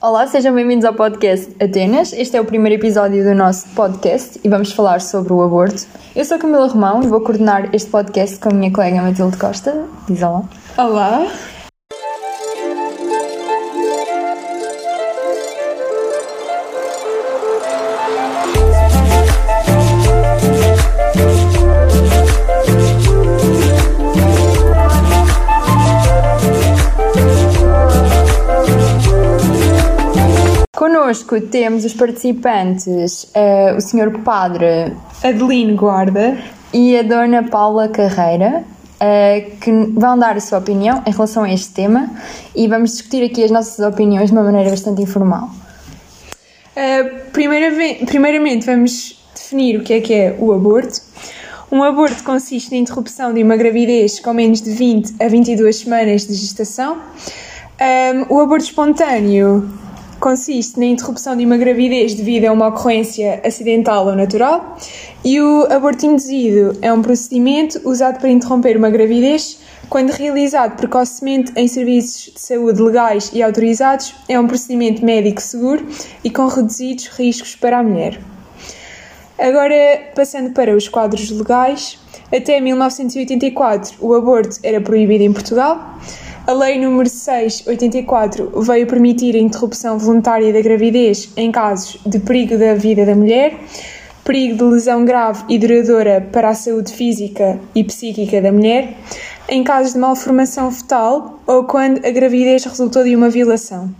Olá, sejam bem-vindos ao podcast Atenas. Este é o primeiro episódio do nosso podcast e vamos falar sobre o aborto. Eu sou Camila Romão e vou coordenar este podcast com a minha colega Matilde Costa. Diz olá. Olá. Connosco temos os participantes, uh, o Sr. Padre Adelino Guarda e a Dona Paula Carreira, uh, que vão dar a sua opinião em relação a este tema e vamos discutir aqui as nossas opiniões de uma maneira bastante informal. Uh, primeiramente, primeiramente, vamos definir o que é que é o aborto. Um aborto consiste na interrupção de uma gravidez com menos de 20 a 22 semanas de gestação. Um, o aborto espontâneo consiste na interrupção de uma gravidez devido a uma ocorrência acidental ou natural, e o aborto induzido é um procedimento usado para interromper uma gravidez quando realizado precocemente em serviços de saúde legais e autorizados, é um procedimento médico seguro e com reduzidos riscos para a mulher. Agora, passando para os quadros legais, até 1984 o aborto era proibido em Portugal. A Lei nº 684 veio permitir a interrupção voluntária da gravidez em casos de perigo da vida da mulher, perigo de lesão grave e duradoura para a saúde física e psíquica da mulher, em casos de malformação fetal ou quando a gravidez resultou de uma violação.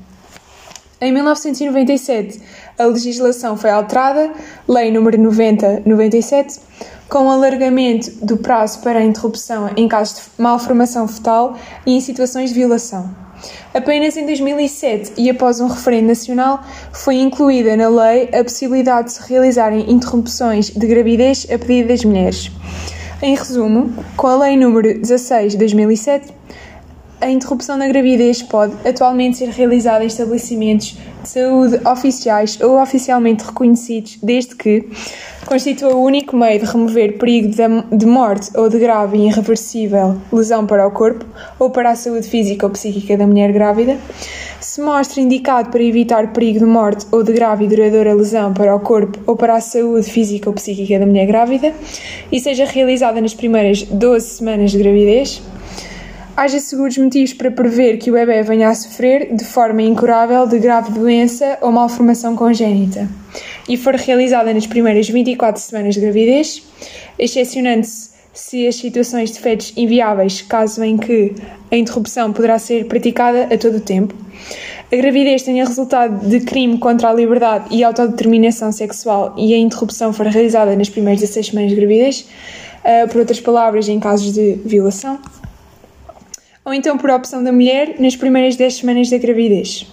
Em 1997, a legislação foi alterada, Lei nº 90/97, com o alargamento do prazo para a interrupção em casos de malformação fetal e em situações de violação. Apenas em 2007 e após um referendo nacional foi incluída na lei a possibilidade de se realizarem interrupções de gravidez a pedido das mulheres. Em resumo, com a Lei nº 16 de 2007, a interrupção da gravidez pode atualmente ser realizada em estabelecimentos saúde oficiais ou oficialmente reconhecidos, desde que constitua o único meio de remover perigo de morte ou de grave e irreversível lesão para o corpo ou para a saúde física ou psíquica da mulher grávida, se mostra indicado para evitar perigo de morte ou de grave e duradoura lesão para o corpo ou para a saúde física ou psíquica da mulher grávida. E seja realizada nas primeiras 12 semanas de gravidez, haja seguros motivos para prever que o bebê venha a sofrer de forma incurável de grave doença ou malformação congénita. E for realizada nas primeiras 24 semanas de gravidez, excepcionando-se se as situações de fetos inviáveis, caso em que a interrupção poderá ser praticada a todo o tempo, a gravidez tenha resultado de crime contra a liberdade e autodeterminação sexual e a interrupção for realizada nas primeiras 16 semanas de gravidez, uh, por outras palavras, em casos de violação, ou então por opção da mulher nas primeiras 10 semanas da gravidez.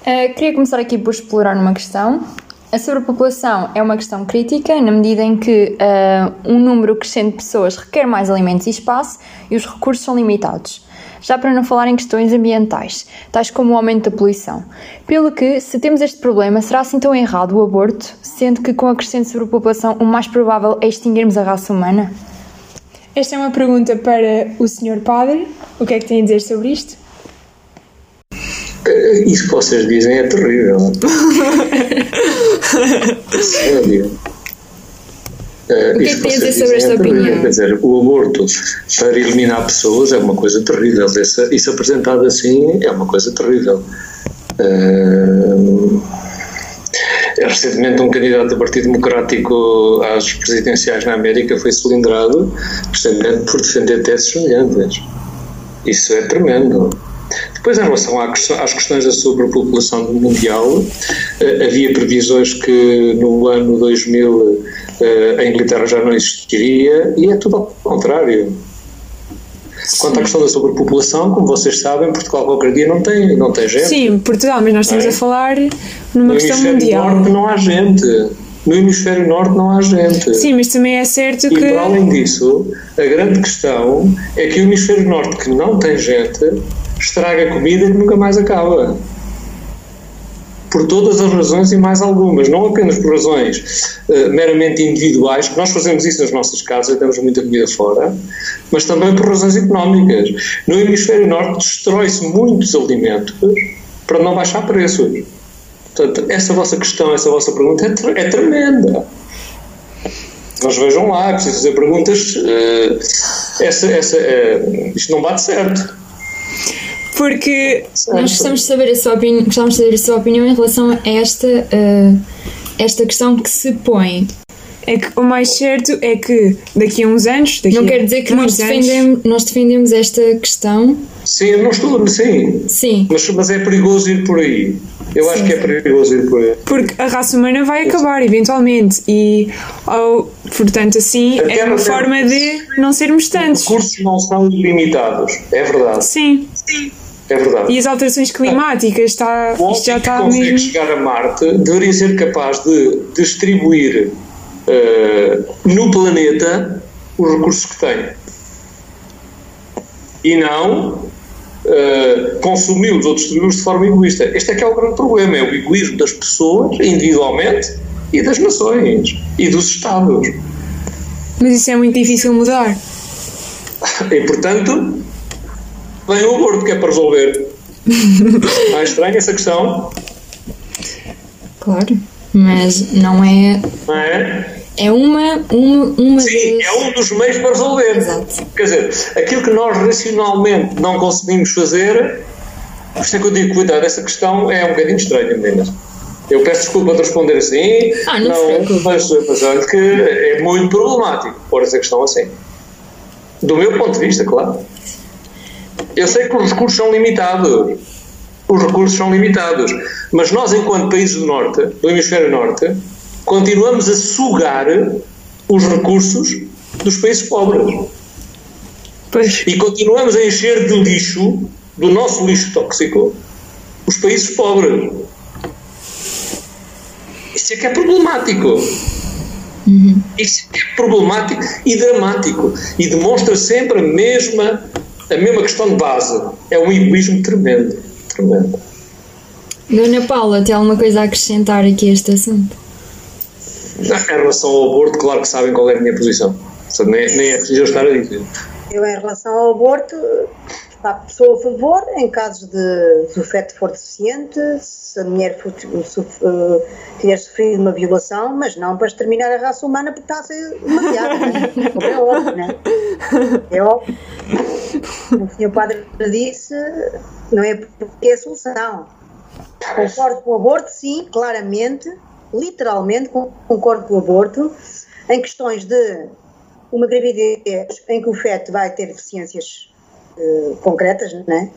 Uh, queria começar aqui por explorar uma questão. A sobrepopulação é uma questão crítica na medida em que uh, um número crescente de pessoas requer mais alimentos e espaço e os recursos são limitados. Já para não falar em questões ambientais, tais como o aumento da poluição. Pelo que, se temos este problema, será assim tão errado o aborto, sendo que com a crescente sobrepopulação o mais provável é extinguirmos a raça humana? Esta é uma pergunta para o Sr. Padre. O que é que tem a dizer sobre isto? Eh, isso que vocês dizem é terrível. Sério. Uh, o que é que tem a dizer sobre esta é opinião? Quer dizer, o aborto para eliminar pessoas é uma coisa terrível. Essa, isso apresentado assim é uma coisa terrível. Uh, Recentemente, um candidato do Partido Democrático às presidenciais na América foi cilindrado precisamente por defender teses semelhantes. Isso é tremendo. Depois, em relação às questões da sobrepopulação mundial, eh, havia previsões que no ano 2000 eh, a Inglaterra já não existiria e é tudo ao contrário. Quanto à questão da sobrepopulação, como vocês sabem, Portugal qualquer dia não tem, não tem gente. Sim, Portugal, mas nós estamos é? a falar numa no questão mundial. No norte não há gente. No hemisfério norte não há gente. Sim, mas também é certo e que. E para além disso, a grande questão é que o hemisfério norte, que não tem gente, estraga comida que nunca mais acaba por todas as razões e mais algumas, não apenas por razões uh, meramente individuais, que nós fazemos isso nas nossas casas, damos muita comida fora, mas também por razões económicas. No hemisfério norte destrói-se muitos alimentos para não baixar preços. Portanto, essa vossa questão, essa vossa pergunta é, é tremenda. Mas vejam lá, é preciso fazer perguntas. Uh, essa, essa, uh, isto não bate certo. Porque nós gostamos de saber a sua opinião, gostamos de saber a sua opinião em relação a esta, uh, esta questão que se põe. É que o mais certo é que daqui a uns anos. não quer dizer que nós defendemos, nós defendemos esta questão. Sim, eu não estou. Sim. Sim. Mas, mas é perigoso ir por aí. Eu sim. acho que é perigoso ir por aí. Porque a raça humana vai acabar eventualmente e, ao, portanto, assim é uma forma de não sermos tantos. Os recursos não são ilimitados, é verdade. Sim. Sim. É verdade. E as alterações climáticas, está, isto já está que consegue mesmo... chegar a Marte deveria ser capaz de distribuir uh, no planeta os recursos que tem. E não uh, consumi-los ou distribuí-los de forma egoísta. Este é que é o grande problema, é o egoísmo das pessoas, individualmente, e das nações, e dos Estados. Mas isso é muito difícil mudar. E, portanto, vem o aborto que é para resolver. Mais estranha essa questão? Claro, mas não é. Não é? É uma, uma, uma Sim, das... é um dos meios para resolver. Exato. Quer dizer, aquilo que nós racionalmente não conseguimos fazer, por isso é que eu digo, cuidado, essa questão é um bocadinho estranha, meninas. Eu peço desculpa de responder assim, ah, não, não mas, mas olha que é muito problemático pôr essa questão assim. Do meu ponto de vista, claro. Eu sei que os recursos são limitados. Os recursos são limitados. Mas nós, enquanto países do Norte, do Hemisfério Norte, continuamos a sugar os recursos dos países pobres. Pois. E continuamos a encher de lixo, do nosso lixo tóxico, os países pobres. Isso é que é problemático. Uhum. Isso é, é problemático e dramático. E demonstra sempre a mesma, a mesma questão de base. É um egoísmo tremendo. tremendo. Dona Paula, tem alguma coisa a acrescentar aqui a este assunto? Em relação ao aborto, claro que sabem qual é a minha posição. Nem, nem é preciso estar a dizer. Eu, em relação ao aborto, sou a favor em casos de se o feto for deficiente, se a mulher for, se, uh, tiver sofrido uma violação, mas não para exterminar a raça humana porque está a ser uma piada. Né? é óbvio, né? É óbvio. O senhor padre disse, não é porque é a solução. Concordo com o aborto, sim, claramente, literalmente concordo com o aborto, em questões de uma gravidez em que o feto vai ter deficiências uh, concretas, né?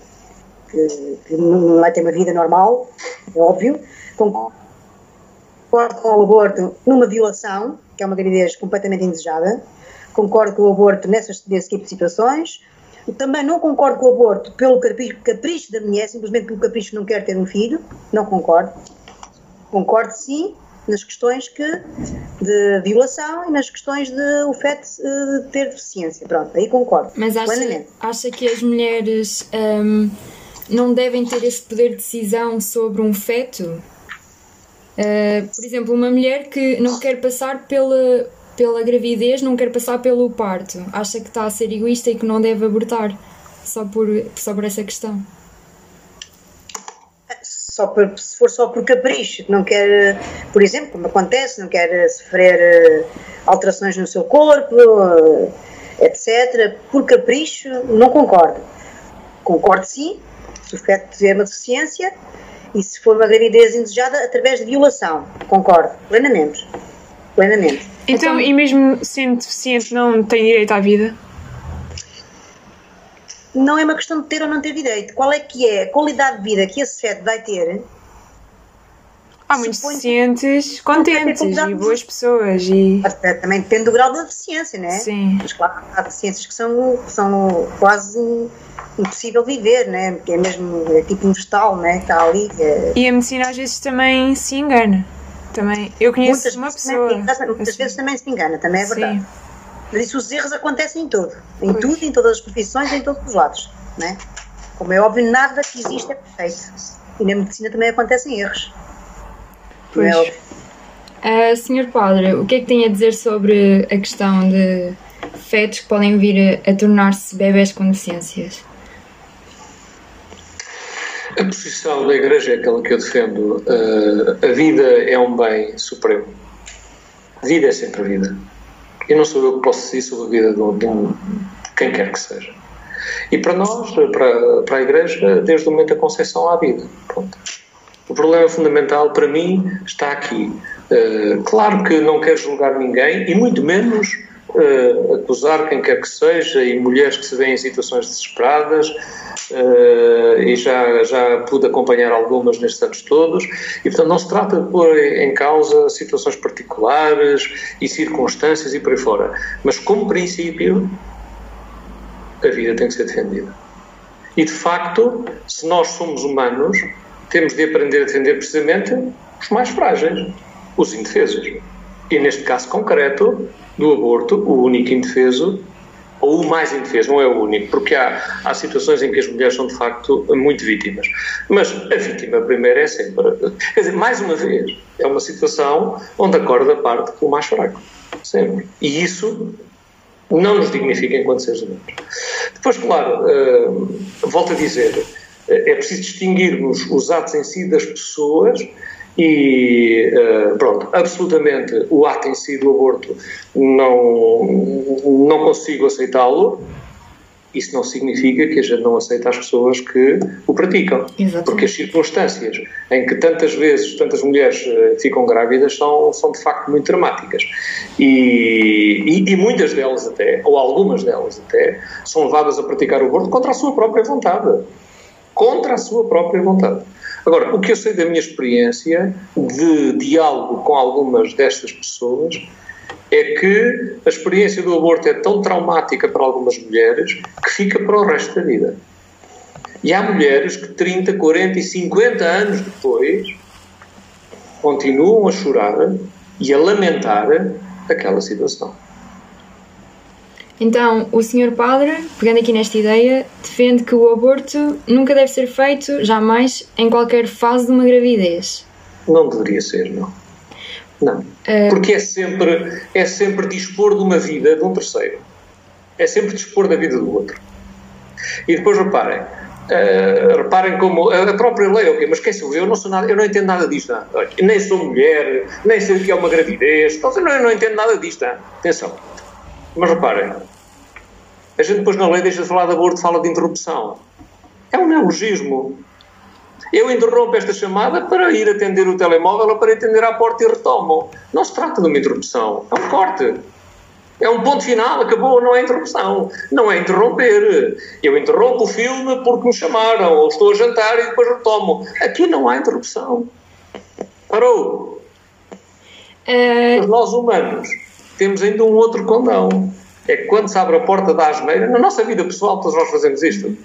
que, que não vai ter uma vida normal, é óbvio. Concordo com o aborto numa violação, que é uma gravidez completamente indesejada. Concordo com o aborto nessas, nesse tipo de situações. Também não concordo com o aborto pelo capricho, capricho da mulher, simplesmente pelo capricho de não quer ter um filho. Não concordo. Concordo sim nas questões que, de violação e nas questões de o feto de ter deficiência. Pronto, aí concordo. Mas acha, acha que as mulheres um, não devem ter esse poder de decisão sobre um feto? Uh, por exemplo, uma mulher que não quer passar pela, pela gravidez, não quer passar pelo parto, acha que está a ser egoísta e que não deve abortar só por, só por essa questão? só por, se for só por capricho, não quer, por exemplo, como acontece, não quer sofrer eh, alterações no seu corpo, eh, etc., por capricho, não concordo. Concordo sim, se o feto tiver uma deficiência e se for uma gravidez indesejada através de violação. Concordo, plenamente. Plenamente. Então, então e mesmo sendo deficiente, não tem direito à vida? não é uma questão de ter ou não ter direito. Qual é que é a qualidade de vida que esse feto vai ter? Há muitos deficientes contentes e boas pessoas. E... Também depende do grau da deficiência, né? Sim. Mas claro, há deficiências que são, são quase impossível viver, né? Porque é mesmo é tipo um vegetal, né? Que está ali. É... E a medicina às vezes também se engana. Também. Eu conheço muitas uma pessoa. Também, muitas assim. vezes também se engana, também é verdade. Sim. Mas isso, os erros acontecem em tudo. Em pois. tudo, em todas as profissões, em todos os lados. Né? Como é óbvio, nada que existe é perfeito. E na medicina também acontecem erros. Pois. É óbvio. Uh, senhor Padre, o que é que tem a dizer sobre a questão de fetos que podem vir a, a tornar-se bebés com deficiências? A posição da Igreja é aquela que eu defendo. Uh, a vida é um bem supremo. A vida é sempre a vida. E não sou eu que posso decidir sobre a vida de, um, de, quem quer que seja. E para nós, para, para a Igreja, desde o momento da concepção há vida. Pronto. O problema fundamental para mim está aqui. Uh, claro que não quero julgar ninguém e muito menos uh, acusar quem quer que seja e mulheres que se veem em situações desesperadas uh, e já, já pude acompanhar algumas nestes anos todos e portanto não se trata de pôr em causa situações particulares e circunstâncias e por aí fora, mas como princípio a vida tem que ser defendida. E de facto, se nós somos humanos, temos de aprender a defender precisamente os mais frágeis, os indefesos. E neste caso concreto, do aborto, o único indefeso, ou o mais indefeso, não é o único, porque há, há situações em que as mulheres são de facto muito vítimas. Mas a vítima primeira é sempre. Quer dizer, mais uma vez, é uma situação onde a corda parte com o mais fraco. Sempre. E isso não nos dignifica enquanto seres humanos. Depois, claro, uh, volto a dizer, é preciso distinguirmos os atos em si das pessoas e uh, pronto, absolutamente o ato em si do aborto não, não consigo aceitá-lo. Isso não significa que a gente não aceita as pessoas que o praticam. Exatamente. Porque as circunstâncias em que tantas vezes, tantas mulheres uh, ficam grávidas são, são de facto muito dramáticas. E, e, e, muitas delas até, ou algumas delas até, são levadas a praticar o aborto contra a sua própria vontade. Contra a sua própria vontade. Agora, o que eu sei da minha experiência de diálogo com algumas destas pessoas é que a experiência do aborto é tão traumática para algumas mulheres que fica para o resto da vida. E há mulheres que 30, 40 e 50 anos depois continuam a chorar e a lamentar aquela situação. Então, o senhor padre, pegando aqui nesta ideia, defende que o aborto nunca deve ser feito, jamais, em qualquer fase de uma gravidez. Não deveria ser, não. Não. Uh... Porque é sempre, é sempre dispor de uma vida de um terceiro. É sempre dispor da vida do outro. E depois reparem, uh, reparem como a própria lei, ok, mas quem sou eu? Não sou nada, eu não entendo nada disto. Não. Nem sou mulher, nem sei o que é uma gravidez, eu não, eu não entendo nada disto. Não. Atenção. Mas reparem, a gente depois na lei deixa de falar de aborto, fala de interrupção. É um neologismo. Eu interrompo esta chamada para ir atender o telemóvel ou para atender à porta e retomo. Não se trata de uma interrupção, é um corte. É um ponto final, acabou, não é interrupção. Não é interromper. Eu interrompo o filme porque me chamaram, ou estou a jantar e depois retomo. Aqui não há interrupção. Parou. Mas nós humanos temos ainda um outro condão é que quando se abre a porta da asneira, na nossa vida pessoal todos nós fazemos isto,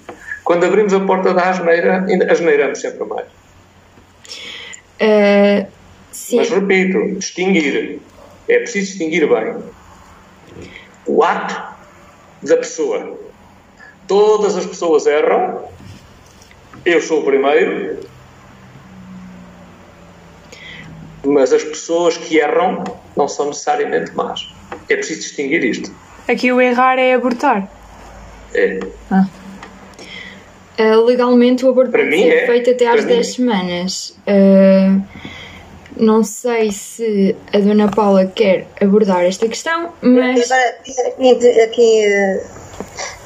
quando abrimos a porta da asneira, asneiramos sempre mais. Uh, Mas repito, distinguir, é preciso distinguir bem o ato da pessoa. Todas as pessoas erram, eu sou o primeiro, mas as pessoas que erram não são necessariamente más. É preciso distinguir isto. Aqui o errar é abortar. É. Ah. Uh, legalmente o aborto Para pode ser é. feito até às 10 semanas. Uh, não sei se a Dona Paula quer abordar esta questão, mas. Agora, aqui,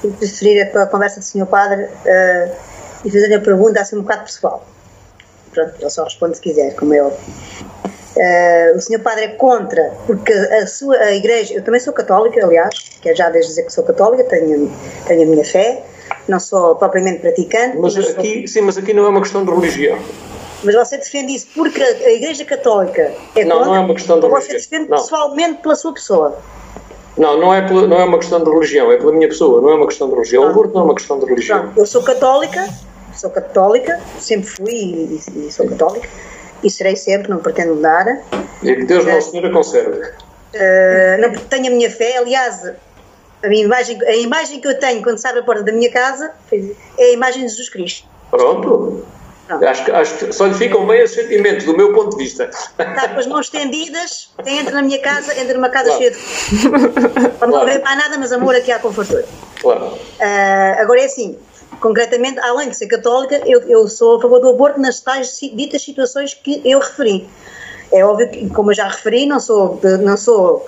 uh, preferir a conversa do Sr. Padre uh, e fazer a pergunta assim um bocado pessoal. Pronto, ele só responde se quiser, como eu. Uh, o senhor padre é contra, porque a sua a igreja, eu também sou católica, aliás, quero já desde dizer que sou católica, tenho, tenho a minha fé, não sou propriamente praticante. Mas, mas aqui, sou... sim, mas aqui não é uma questão de religião. Mas você defende isso porque a igreja católica é não, contra? Não, é uma questão de religião. Você defende não. pessoalmente pela sua pessoa? Não, não é, pela, não é uma questão de religião, é pela minha pessoa, não é uma questão de religião. O aborto não é uma questão de religião. Não, eu sou católica, sou católica, sempre fui e, e sou católica e serei sempre, não pretendo mudar. E que Deus Nosso Senhor a conserve. Uh, não tenho a minha fé, aliás, a, minha imagem, a imagem que eu tenho quando saio da porta da minha casa é a imagem de Jesus Cristo. Pronto. Acho, acho que só lhe ficam bem esses sentimentos, do meu ponto de vista. Está com as mãos estendidas, entra na minha casa, entra numa casa claro. cheia de. Para não claro. haver mais nada, mas amor aqui há conforto. Claro. Uh, agora é assim, concretamente, além de ser católica, eu, eu sou a favor do aborto nas tais ditas situações que eu referi. É óbvio que, como eu já referi, não sou, de, não sou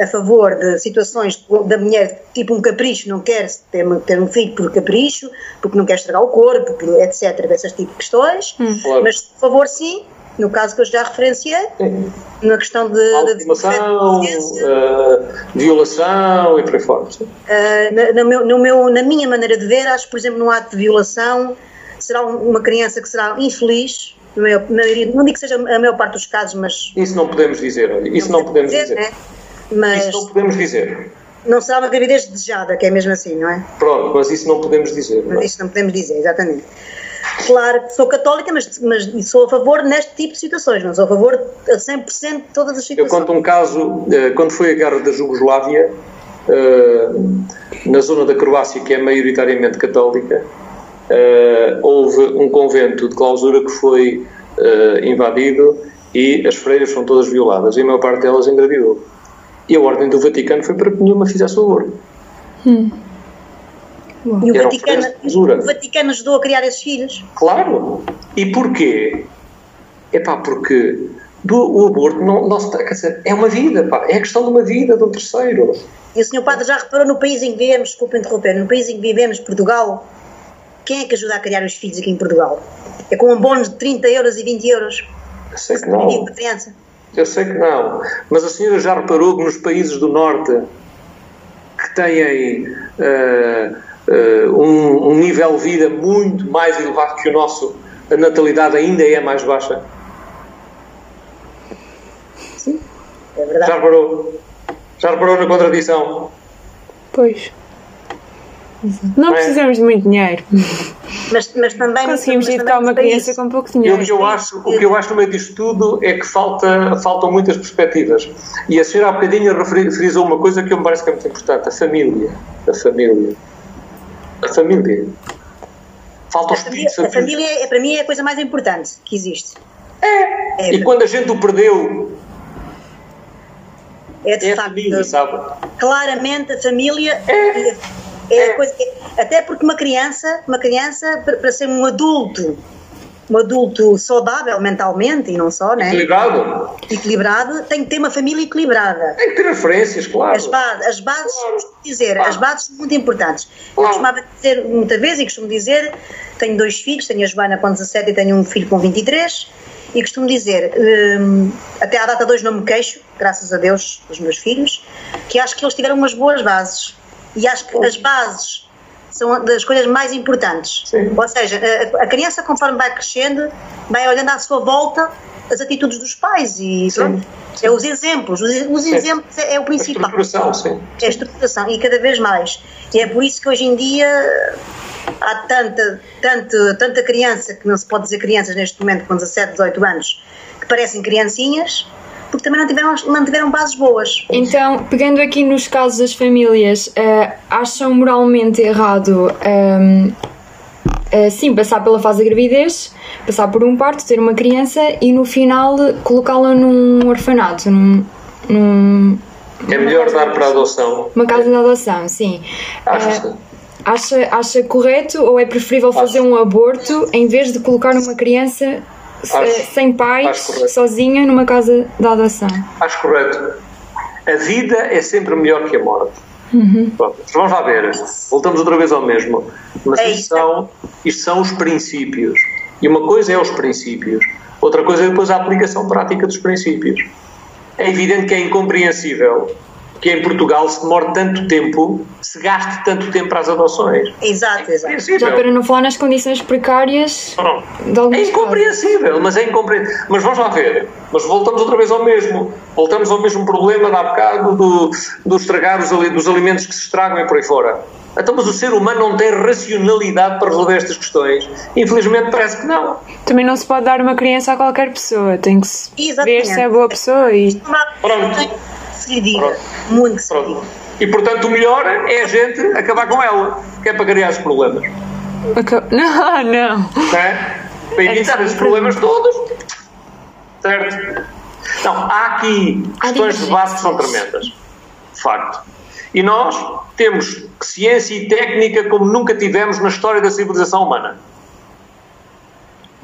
a favor de situações da mulher, tipo um capricho, não quer ter, ter um filho por capricho, porque não quer estragar o corpo, etc., dessas tipo de questões, Hum. Claro. mas a favor sim, no caso que eu já referenciei, na questão de, de, de uh, violação e por aí fora. sim. Uh, na, meu, no meu, na minha maneira de ver, acho que, por exemplo, num ato de violação, será um- uma criança que será infeliz, maior- maioria- não digo que seja a maior parte dos casos, mas. Isso não podemos dizer, olha, isso não podemos dizer. né? Mas Isso não podemos dizer. não será uma gravidez desejada, que é mesmo assim, não é? Pronto, mas isso não podemos dizer. não é? Mas isso não podemos dizer, exatamente. Claro que sou católica, mas, mas sou a favor neste tipo de situações, não sou a favor a 100% de todas as Eu situações. conto um caso, eh, quando foi a guerra da Jugoslávia, eh, na zona da Croácia, que é maioritariamente católica, eh, houve um convento de clausura que foi invadido e as freiras foram todas violadas e a maior parte delas engravidou. E a Ordem do Vaticano foi para que nenhuma fizesse o aborto. E o Vaticano, o Vaticano ajudou a criar esses filhos. Claro. E porquê? É pá, porque do, o aborto não, não se, quer dizer, é uma vida, pá, é a questão de uma vida de um terceiro. E o senhor padre já reparou no país em que vivemos, desculpe interromper, no país em que vivemos, Portugal, quem é que ajuda a criar os filhos aqui em Portugal? É com um bónus de 30 euros e 20 euros Eu sei que por não. Eu sei que não. Mas a senhora já reparou que nos países do Norte que têm eh, um, um nível de vida muito mais elevado que o nosso, a natalidade ainda é mais baixa? Sim, é verdade. Já reparou? Já reparou na contradição? Pois. Não é? precisamos de muito dinheiro. Mas, mas também. Conseguimos educar uma criança com pouco E o dinheiro. que eu acho, o que eu acho no meio disto tudo é que falta, faltam muitas perspectivas. E a senhora há bocadinho frisou uma coisa que eu me parece que é muito importante: a família. A família. A família. Falta o espírito de a família. é, para mim é a coisa mais importante que existe. E quando a gente o perdeu, É de é facto. família, sabe? claramente a família é, é a coisa até porque uma criança uma criança para ser um adulto um adulto saudável mentalmente e não só né Ligado? equilibrado tem que ter uma família equilibrada Tem que ter referências, claro. as bases, as bases costumo dizer, as bases são muito importantes. Eu Claro. costumava dizer muitas vezes e costumo dizer, tenho dois filhos, tenho a Joana com 17 e tenho um filho com 23, e costumo dizer, hum, até à data de hoje não me queixo, graças a Deus, dos meus filhos, que acho que eles tiveram umas boas bases. E acho que as bases são das coisas mais importantes. Sim. Ou seja, a, a criança, conforme vai crescendo, vai olhando à sua volta as atitudes dos pais e pronto. É os exemplos. Os, os Sim. exemplos é, é o A principal. estruturação, sim. É a estruturação e cada vez mais. E é por isso que hoje em dia há tanta, tanta, tanta criança, que não se pode dizer crianças neste momento com 17, 18 anos, que parecem criancinhas, porque também não tiveram, não tiveram bases boas. Então, pegando aqui nos casos das famílias, eh, acham moralmente errado ehm, eh, sim passar pela fase da gravidez, passar por um parto, ter uma criança e no final colocá-la num orfanato, num, num- É melhor dar para a adoção. uma casa de adoção, sim. Acho-se. Eh, acha, acha correto ou é preferível fazer Acho. um aborto em vez de colocar uma criança Acho. sem Acho pais, sozinha numa casa de adoção? Acho correto. A vida é sempre melhor que a morte. Pronto, mas vamos lá ver. Voltamos outra vez ao mesmo. Mas É isto isso. são, isto são os princípios. E uma coisa é os princípios, outra coisa é depois a aplicação prática dos princípios. É evidente que é incompreensível que em Portugal se demore tanto tempo, se gaste tanto tempo para as adoções. Exato, exato. Já para não falar nas condições precárias Pronto. de algumas É incompreensível, mas é incompreensível. Mas vamos lá ver. Mas voltamos outra vez ao mesmo. Voltamos ao mesmo problema de há bocado do, do estragar os, ali- dos alimentos que se estragam e por aí fora. Então, mas o ser humano não tem racionalidade para resolver estas questões? Infelizmente parece que não. Também não se pode dar uma criança a qualquer pessoa. Tem que se Exatamente. ver se é boa pessoa e. Pronto. Se lhe diga. Pronto. Muito que se lhe Pronto. diga. E portanto o melhor é a gente acabar com ela, que é para criar os problemas. Não, não. é? Para evitar esses problemas todos. Certo? Não, há aqui questões de base que são tremendas. De facto. E nós temos ciência e técnica como nunca tivemos na história da civilização humana.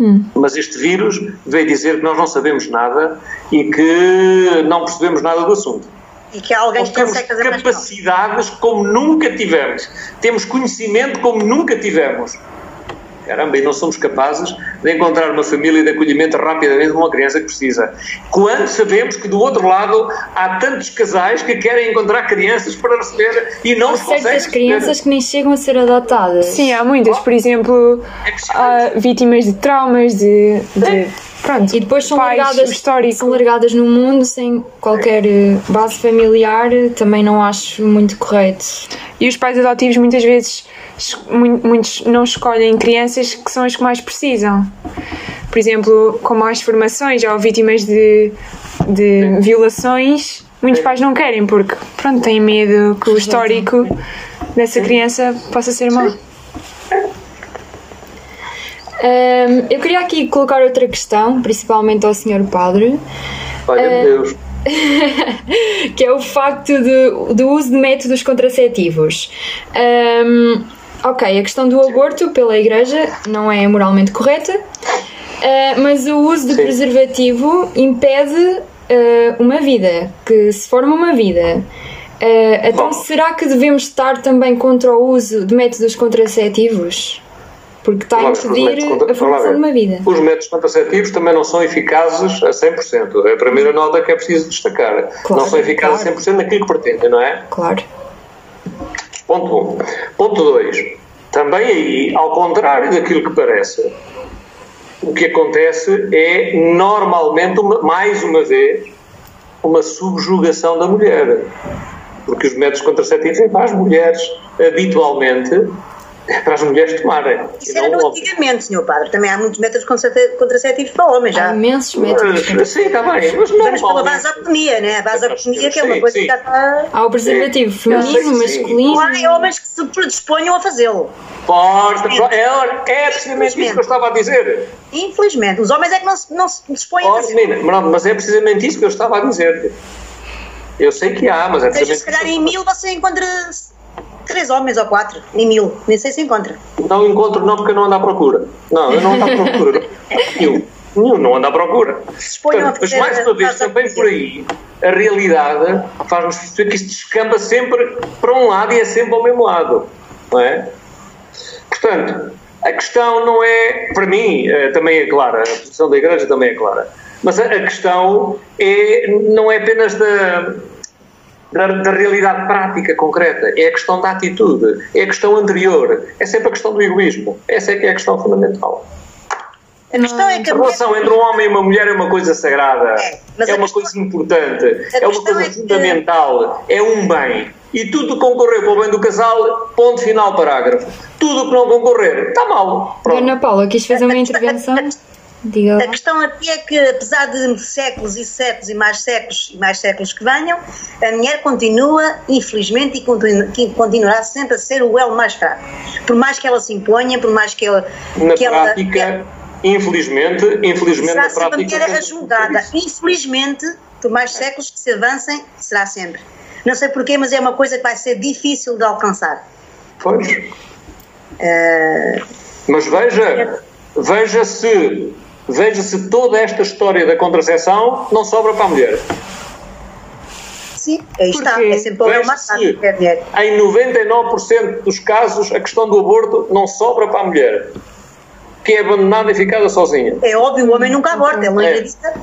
Hum. Mas este vírus veio dizer que nós não sabemos nada e que não percebemos nada do assunto. E que há alguém que temos capacidades como nunca tivemos. Temos conhecimento como nunca tivemos. Caramba, e não somos capazes de encontrar uma família de acolhimento rapidamente de uma criança que precisa. Quando sabemos que do outro lado há tantos casais que querem encontrar crianças para receber e não os conseguem. certas crianças que nem chegam a ser adotadas. Sim, há muitas. Por exemplo, é vítimas de traumas, de, de é. Pronto, e depois são largadas, são largadas no mundo sem qualquer eh, base familiar, também não acho muito correto. E os pais adotivos muitas vezes muitos não escolhem crianças que são as que mais precisam. Por exemplo, com mais formações ou vítimas de, de violações, muitos pais não querem porque pronto, têm medo que o histórico dessa criança possa ser mau. Um, eu queria aqui colocar outra questão, principalmente ao Sr. Padre. Olha, uh, Deus. que é o facto de, do uso de métodos contraceptivos. Um, ok, a questão do aborto pela Igreja não é moralmente correta, uh, mas o uso de Sim. preservativo impede uh, uma vida, que se forma uma vida. Uh, então, Bom. será que devemos estar também contra o uso de métodos contraceptivos? Porque está a impedir a formação de uma vida. Os métodos contraceptivos também não são eficazes a 100%. É a primeira nota que é preciso destacar. Claro, não são eficazes claro. a 100% naquilo que pretendem, não é? Claro. Ponto 1. Um. Ponto 2. Também aí, ao contrário daquilo que parece, o que acontece é normalmente, uma, mais uma vez, uma subjugação da mulher. Porque os métodos contraceptivos as mulheres, habitualmente, para as mulheres tomarem. Isso era no antigamente, senhor padre. Também há muitos métodos contraceptivos para homens já. Há imensos métodos. Mas, sim, está bem. Mas Usamos pela vasectomia, né? A vasectomia, que é uma coisa sim. que já está. Há o preservativo feminino, masculino. Há homens que se predisponham a fazê-lo. Forte, é, é precisamente isso que eu estava a dizer. Infelizmente. Os homens é que não se, não se dispõem a fazer. Mas é precisamente isso que eu estava a dizer. Eu sei que há, mas é precisamente. Seja, se calhar em mil você encontra três homens ou quatro em mil, nem sei se encontra. Não encontro não porque eu não ando à procura. Não, eu não ando à procura. Nenhum. Nenhum, não anda à procura. Portanto, mas mais uma vez, também por aí, a realidade faz-nos perceber que isto descamba sempre para um lado e é sempre ao mesmo lado. Não é? Portanto, a questão não é, para mim, eh, também é clara, a posição da Igreja também é clara, mas a questão é, não é apenas da, da, da, realidade prática, concreta. É a questão da atitude, é a questão anterior, é sempre a questão do egoísmo. Essa é que é a questão fundamental. A questão é que a relação entre um homem e uma mulher é uma coisa sagrada, é, é uma questão... coisa importante, é uma coisa é fundamental, que... é um bem. E tudo que concorrer para o bem do casal, ponto final, parágrafo. Tudo que não concorrer, está mal. Pronto. Ana Paula, quis fazer uma intervenção? Diga a questão aqui é que, apesar de séculos e séculos e mais séculos e mais séculos que venham, a mulher continua, infelizmente, e continu, continuará sempre a ser o elo mais fraco. Por mais que ela se imponha, por mais que ela. Na que prática, ela, infelizmente, infelizmente, será na prática. Sempre a mulher é julgada. Infelizmente, por mais séculos que se avancem, será sempre. Não sei porquê, mas é uma coisa que vai ser difícil de alcançar. Pois. Uh, mas veja, veja se veja-se toda esta história da contracepção não sobra para a mulher. Sim, aí está, é sempre o matado, Em 99% dos casos, a questão do aborto não sobra para a mulher, que é abandonada e ficada sozinha. É óbvio, o homem nunca aborta, ele não é. evita,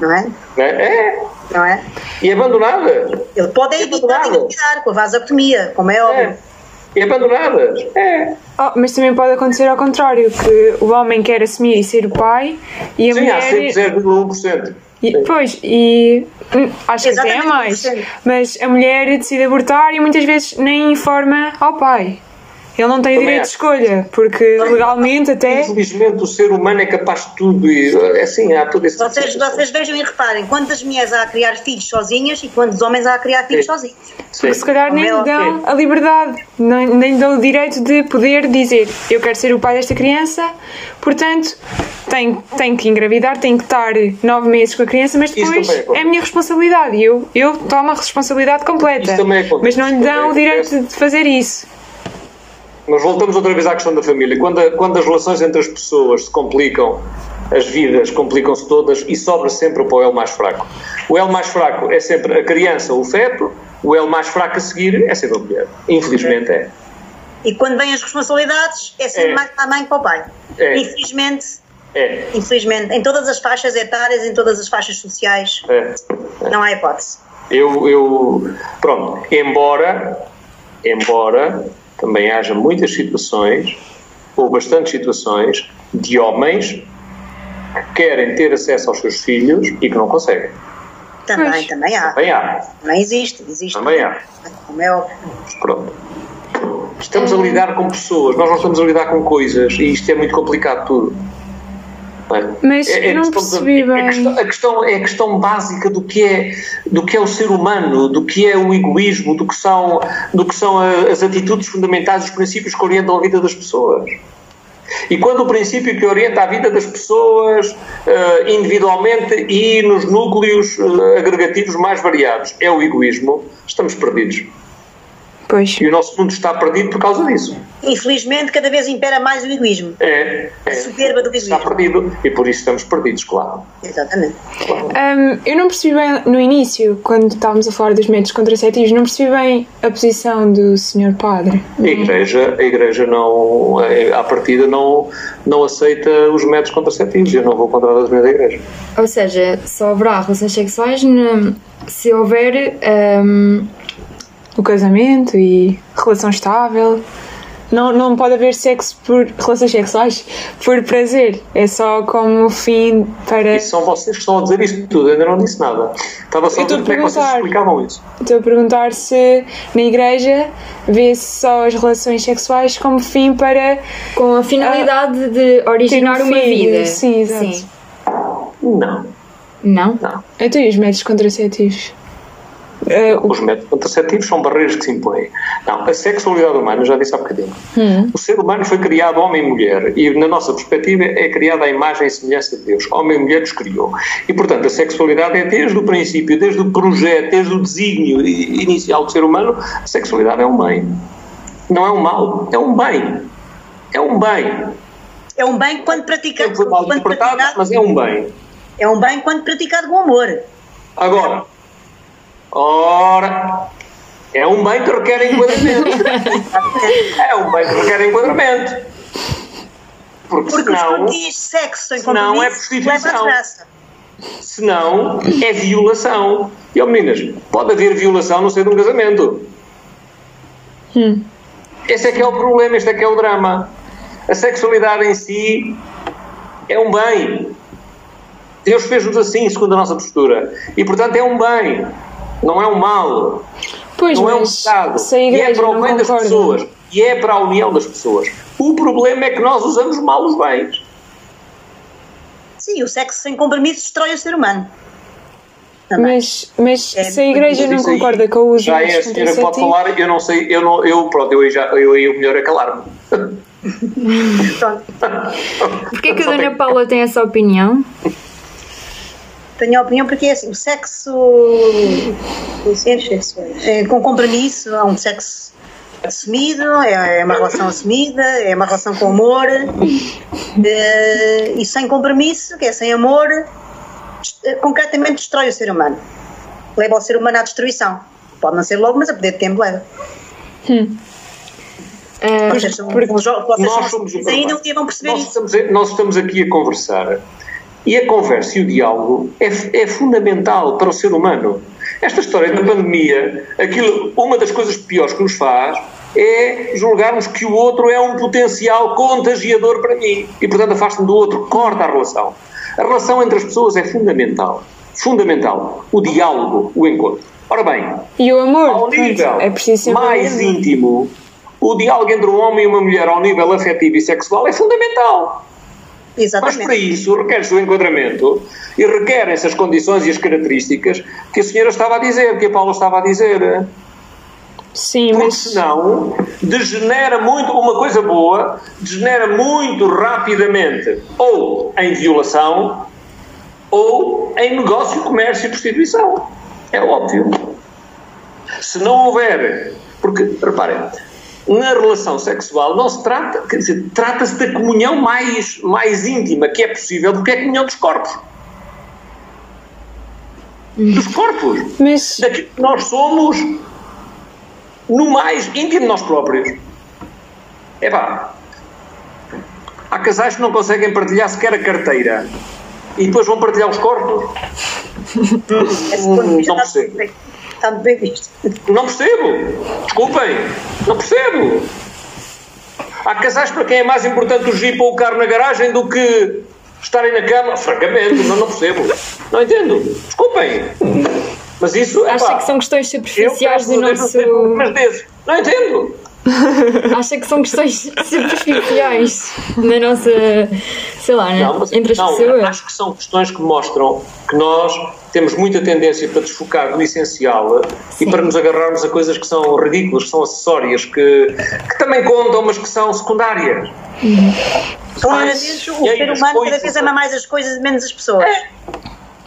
não é? É. é. Não é? E abandonada. Ele pode evitar engravidar com a vasectomia, como é óbvio. É e abandonadas. É. Oh, mas também pode acontecer ao contrário, que o homem quer assumir e ser o pai e a Sim, mulher... Sim, há 0,1%. E, pois, e hum, acho que até é mais. Mas a mulher decide abortar e muitas vezes nem informa ao pai. Ele não tem Também direito de escolha, porque legalmente até. Infelizmente o ser humano é capaz de tudo e é assim, há todo esse. Vocês, vocês vejam e reparem, quantas mulheres há a criar filhos sozinhas e quantos homens há a criar filhos Sim. sozinhos. Sim. Porque se calhar nem lhe dão a liberdade, nem, nem lhe dão o direito de poder dizer eu quero ser o pai desta criança, portanto tem, tem que engravidar, tem que estar nove meses com a criança, mas depois acontece. é a minha responsabilidade e eu, eu tomo a responsabilidade completa. Isso também acontece. Mas não lhe dão o direito de fazer isso. Mas voltamos outra vez à questão da família. Quando, a- quando as relações entre as pessoas se complicam, as vidas complicam-se todas e sobra sempre para o elo mais fraco. O elo mais fraco é sempre a criança, o feto, o elo mais fraco a seguir é sempre a mulher. Infelizmente é. E quando vêm as responsabilidades, é sempre É. mais para a mãe que para o pai. É. Infelizmente, É. infelizmente, em todas as faixas etárias, em todas as faixas sociais, é. não há hipótese. Eu, eu, pronto, embora, embora também haja muitas situações, ou bastantes situações, de homens que querem ter acesso aos seus filhos e que não conseguem. Também, Pois. também há. Também há, Também existe, existe. também há. Como é óbvio. Pronto. Estamos a lidar com pessoas, nós não estamos a lidar com coisas e isto é muito complicado tudo. Mas É- é não percebi é bem. questão- a, questão, é a questão básica do que, é, do que é o ser humano, do que é o egoísmo, do que são, do que são a- as atitudes fundamentais, os princípios que orientam a vida das pessoas. E quando o princípio que orienta a vida das pessoas eh, individualmente e nos núcleos eh, agregativos mais variados é o egoísmo, estamos perdidos. Pois. E o nosso mundo está perdido por causa disso. Infelizmente, cada vez impera mais o egoísmo. É, A é soberba do está egoísmo. perdido e por isso estamos perdidos, claro. Exatamente. Hum, eu não percebi bem no início, quando estávamos a falar dos métodos contraceptivos, não percebi bem a posição do senhor padre. A igreja, a igreja não, eh, à partida não, não aceita os métodos contraceptivos. Eu não vou contra as da igreja. Ou seja, só haverá relações sexuais ne- se houver. hum, O casamento e relação estável. Não, não pode haver sexo por relações sexuais por prazer. É só como fim para. E são vocês que estão a dizer isto tudo. Eu ainda não disse nada. Estava só a dizer a como é que vocês explicavam isso. Estou a perguntar se na igreja vê-se só as relações sexuais como fim para. com a finalidade de originar um uma filho, vida. sim, exato. Não, Não? não. Então e os métodos contraceptivos? Eh, Os métodos contraceptivos são barreiras que se impõem. Não, a sexualidade humana, já disse há bocadinho. O ser humano foi criado homem e mulher e, na nossa perspectiva, é criado à imagem e semelhança de Deus. Homem e mulher nos criou. E, portanto, a sexualidade é desde o princípio, desde o projeto, desde o desígnio inicial do ser humano, a sexualidade é um bem. Não é um mal, é um bem. É um bem. É um bem quando praticado, Foi mal quando interpretado, praticado mas é um bem. é um bem quando praticado com amor. Agora, ora, é um bem que requer enquadramento. é um bem que requer enquadramento. Porque, Porque senão, de sexo sem senão é prostituição. desgraça. senão é violação. E, ó meninas, pode haver violação no seio de um casamento. Esse é que é o problema, este é que é o drama. A sexualidade em si é um bem. Deus fez-nos assim, segundo a nossa postura. E, portanto, é um bem. Não é um mal. Pois, não é um pecado. E é para o bem das concorda. pessoas. E é para a união das pessoas. O problema é que nós usamos mal os bens. Sim, o sexo sem compromisso destrói o ser humano. Também. Mas, mas É, se a igreja não isso aí concorda com o uso Já é a senhora que pode falar, eu não sei, eu não, eu, pronto, eu aí já, eu o melhor é calar-me. Pronto. Porquê que a Dona Paula tem essa opinião? Tenho a opinião porque é assim, o sexo é, com compromisso é um sexo assumido, é, é uma relação assumida, é uma relação com amor eh, e sem compromisso, que é sem amor, eh, concretamente destrói o ser humano. Leva o ser humano à destruição. Pode não ser logo, mas a poder de tempo leva. Vocês são, vocês Nós somos ainda um dia vão perceber Nós isso. estamos, a- nós estamos aqui a conversar e a conversa e o diálogo é, é fundamental para o ser humano. Esta história da pandemia, aquilo, uma das coisas piores que nos faz é julgarmos que o outro é um potencial contagiador para mim e, portanto, afasta-me do outro, corta a relação. A relação entre as pessoas é fundamental. Fundamental. O diálogo, o encontro. Ora bem, E o amor, ao nível é preciso mais íntimo, o diálogo entre um homem e uma mulher ao nível afetivo e sexual é fundamental. Mas para Exatamente. isso requer-se o enquadramento e requerem-se as condições e as características que a senhora estava a dizer, que a Paula estava a dizer. Sim, Porque mas. senão degenera muito, uma coisa boa, degenera muito rapidamente ou em violação ou em negócio, comércio e prostituição. É óbvio. Se não houver, porque, reparem, na relação sexual não se trata, quer dizer, trata-se da comunhão mais, mais íntima que é possível, porque é a comunhão dos corpos. Dos corpos Mas. daquilo que nós somos no mais íntimo de nós próprios. É pá. Há casais que não conseguem partilhar sequer a carteira e depois vão partilhar os corpos. Não percebo. Está bem visto. Não percebo. Desculpem. Não percebo. Há casais para quem é mais importante o jeep ou o carro na garagem do que estarem na cama. Francamente, não, não percebo. Não entendo. Desculpem. Mas isso. Acha epá, que são questões superficiais do nosso. tenho problemas desses. Não entendo. Acha que são questões superficiais na nossa. sei lá, né? Não, mas- entre as não, pessoas? Acho que são questões que mostram que nós temos muita tendência para desfocar do essencial Sim. e para nos agarrarmos a coisas que são ridículas, que são acessórias, que, que também contam, mas que são secundárias. Cada Mas- vez e o ser humano cada vez ama mais as coisas e menos as pessoas.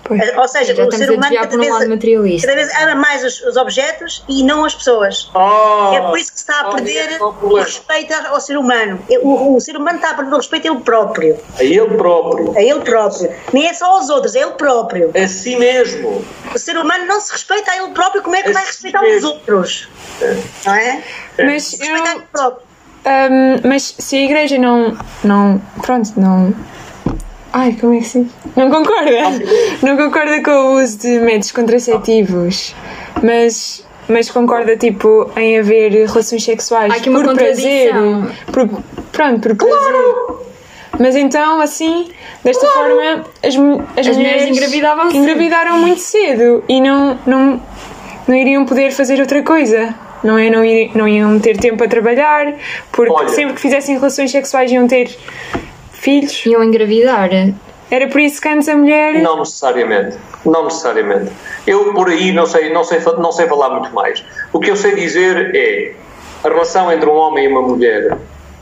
Pois. Ou seja, Já o ser a humano cada um vez, materialista. cada vez ama mais os, os objetos e não as pessoas. Oh, É por isso que se está a oh, perder é o respeito ao ser humano. O, o ser humano está a perder o respeito a ele próprio. A ele próprio, A ele próprio. Nem é só aos outros, é ele próprio. a si mesmo. O ser humano não se respeita a ele próprio, como é que É vai si respeitar os mesmo. outros? Não é? Mas Respeitar eu. ele próprio. Ahm, mas se a igreja não. não pronto, não. Ai, como é que se diz? Não concorda? Não concorda com o uso de métodos contraceptivos, mas. Mas concorda, tipo, em haver relações sexuais Há aqui uma por prazer. contradição. Por, pronto, por prazer. Mas então, assim, desta forma, as, mu- as, As mulheres engravidavam cedo. engravidaram muito cedo e não, não, não iriam poder fazer outra coisa. Não, é? não, iri- não iam ter tempo a trabalhar, porque Olha. sempre que fizessem relações sexuais iam ter filhos. Iam engravidar. Era por isso que antes a mulher. Não necessariamente. Não necessariamente. Eu por aí não sei, não sei, não sei falar muito mais. O que eu sei dizer é a relação entre um homem e uma mulher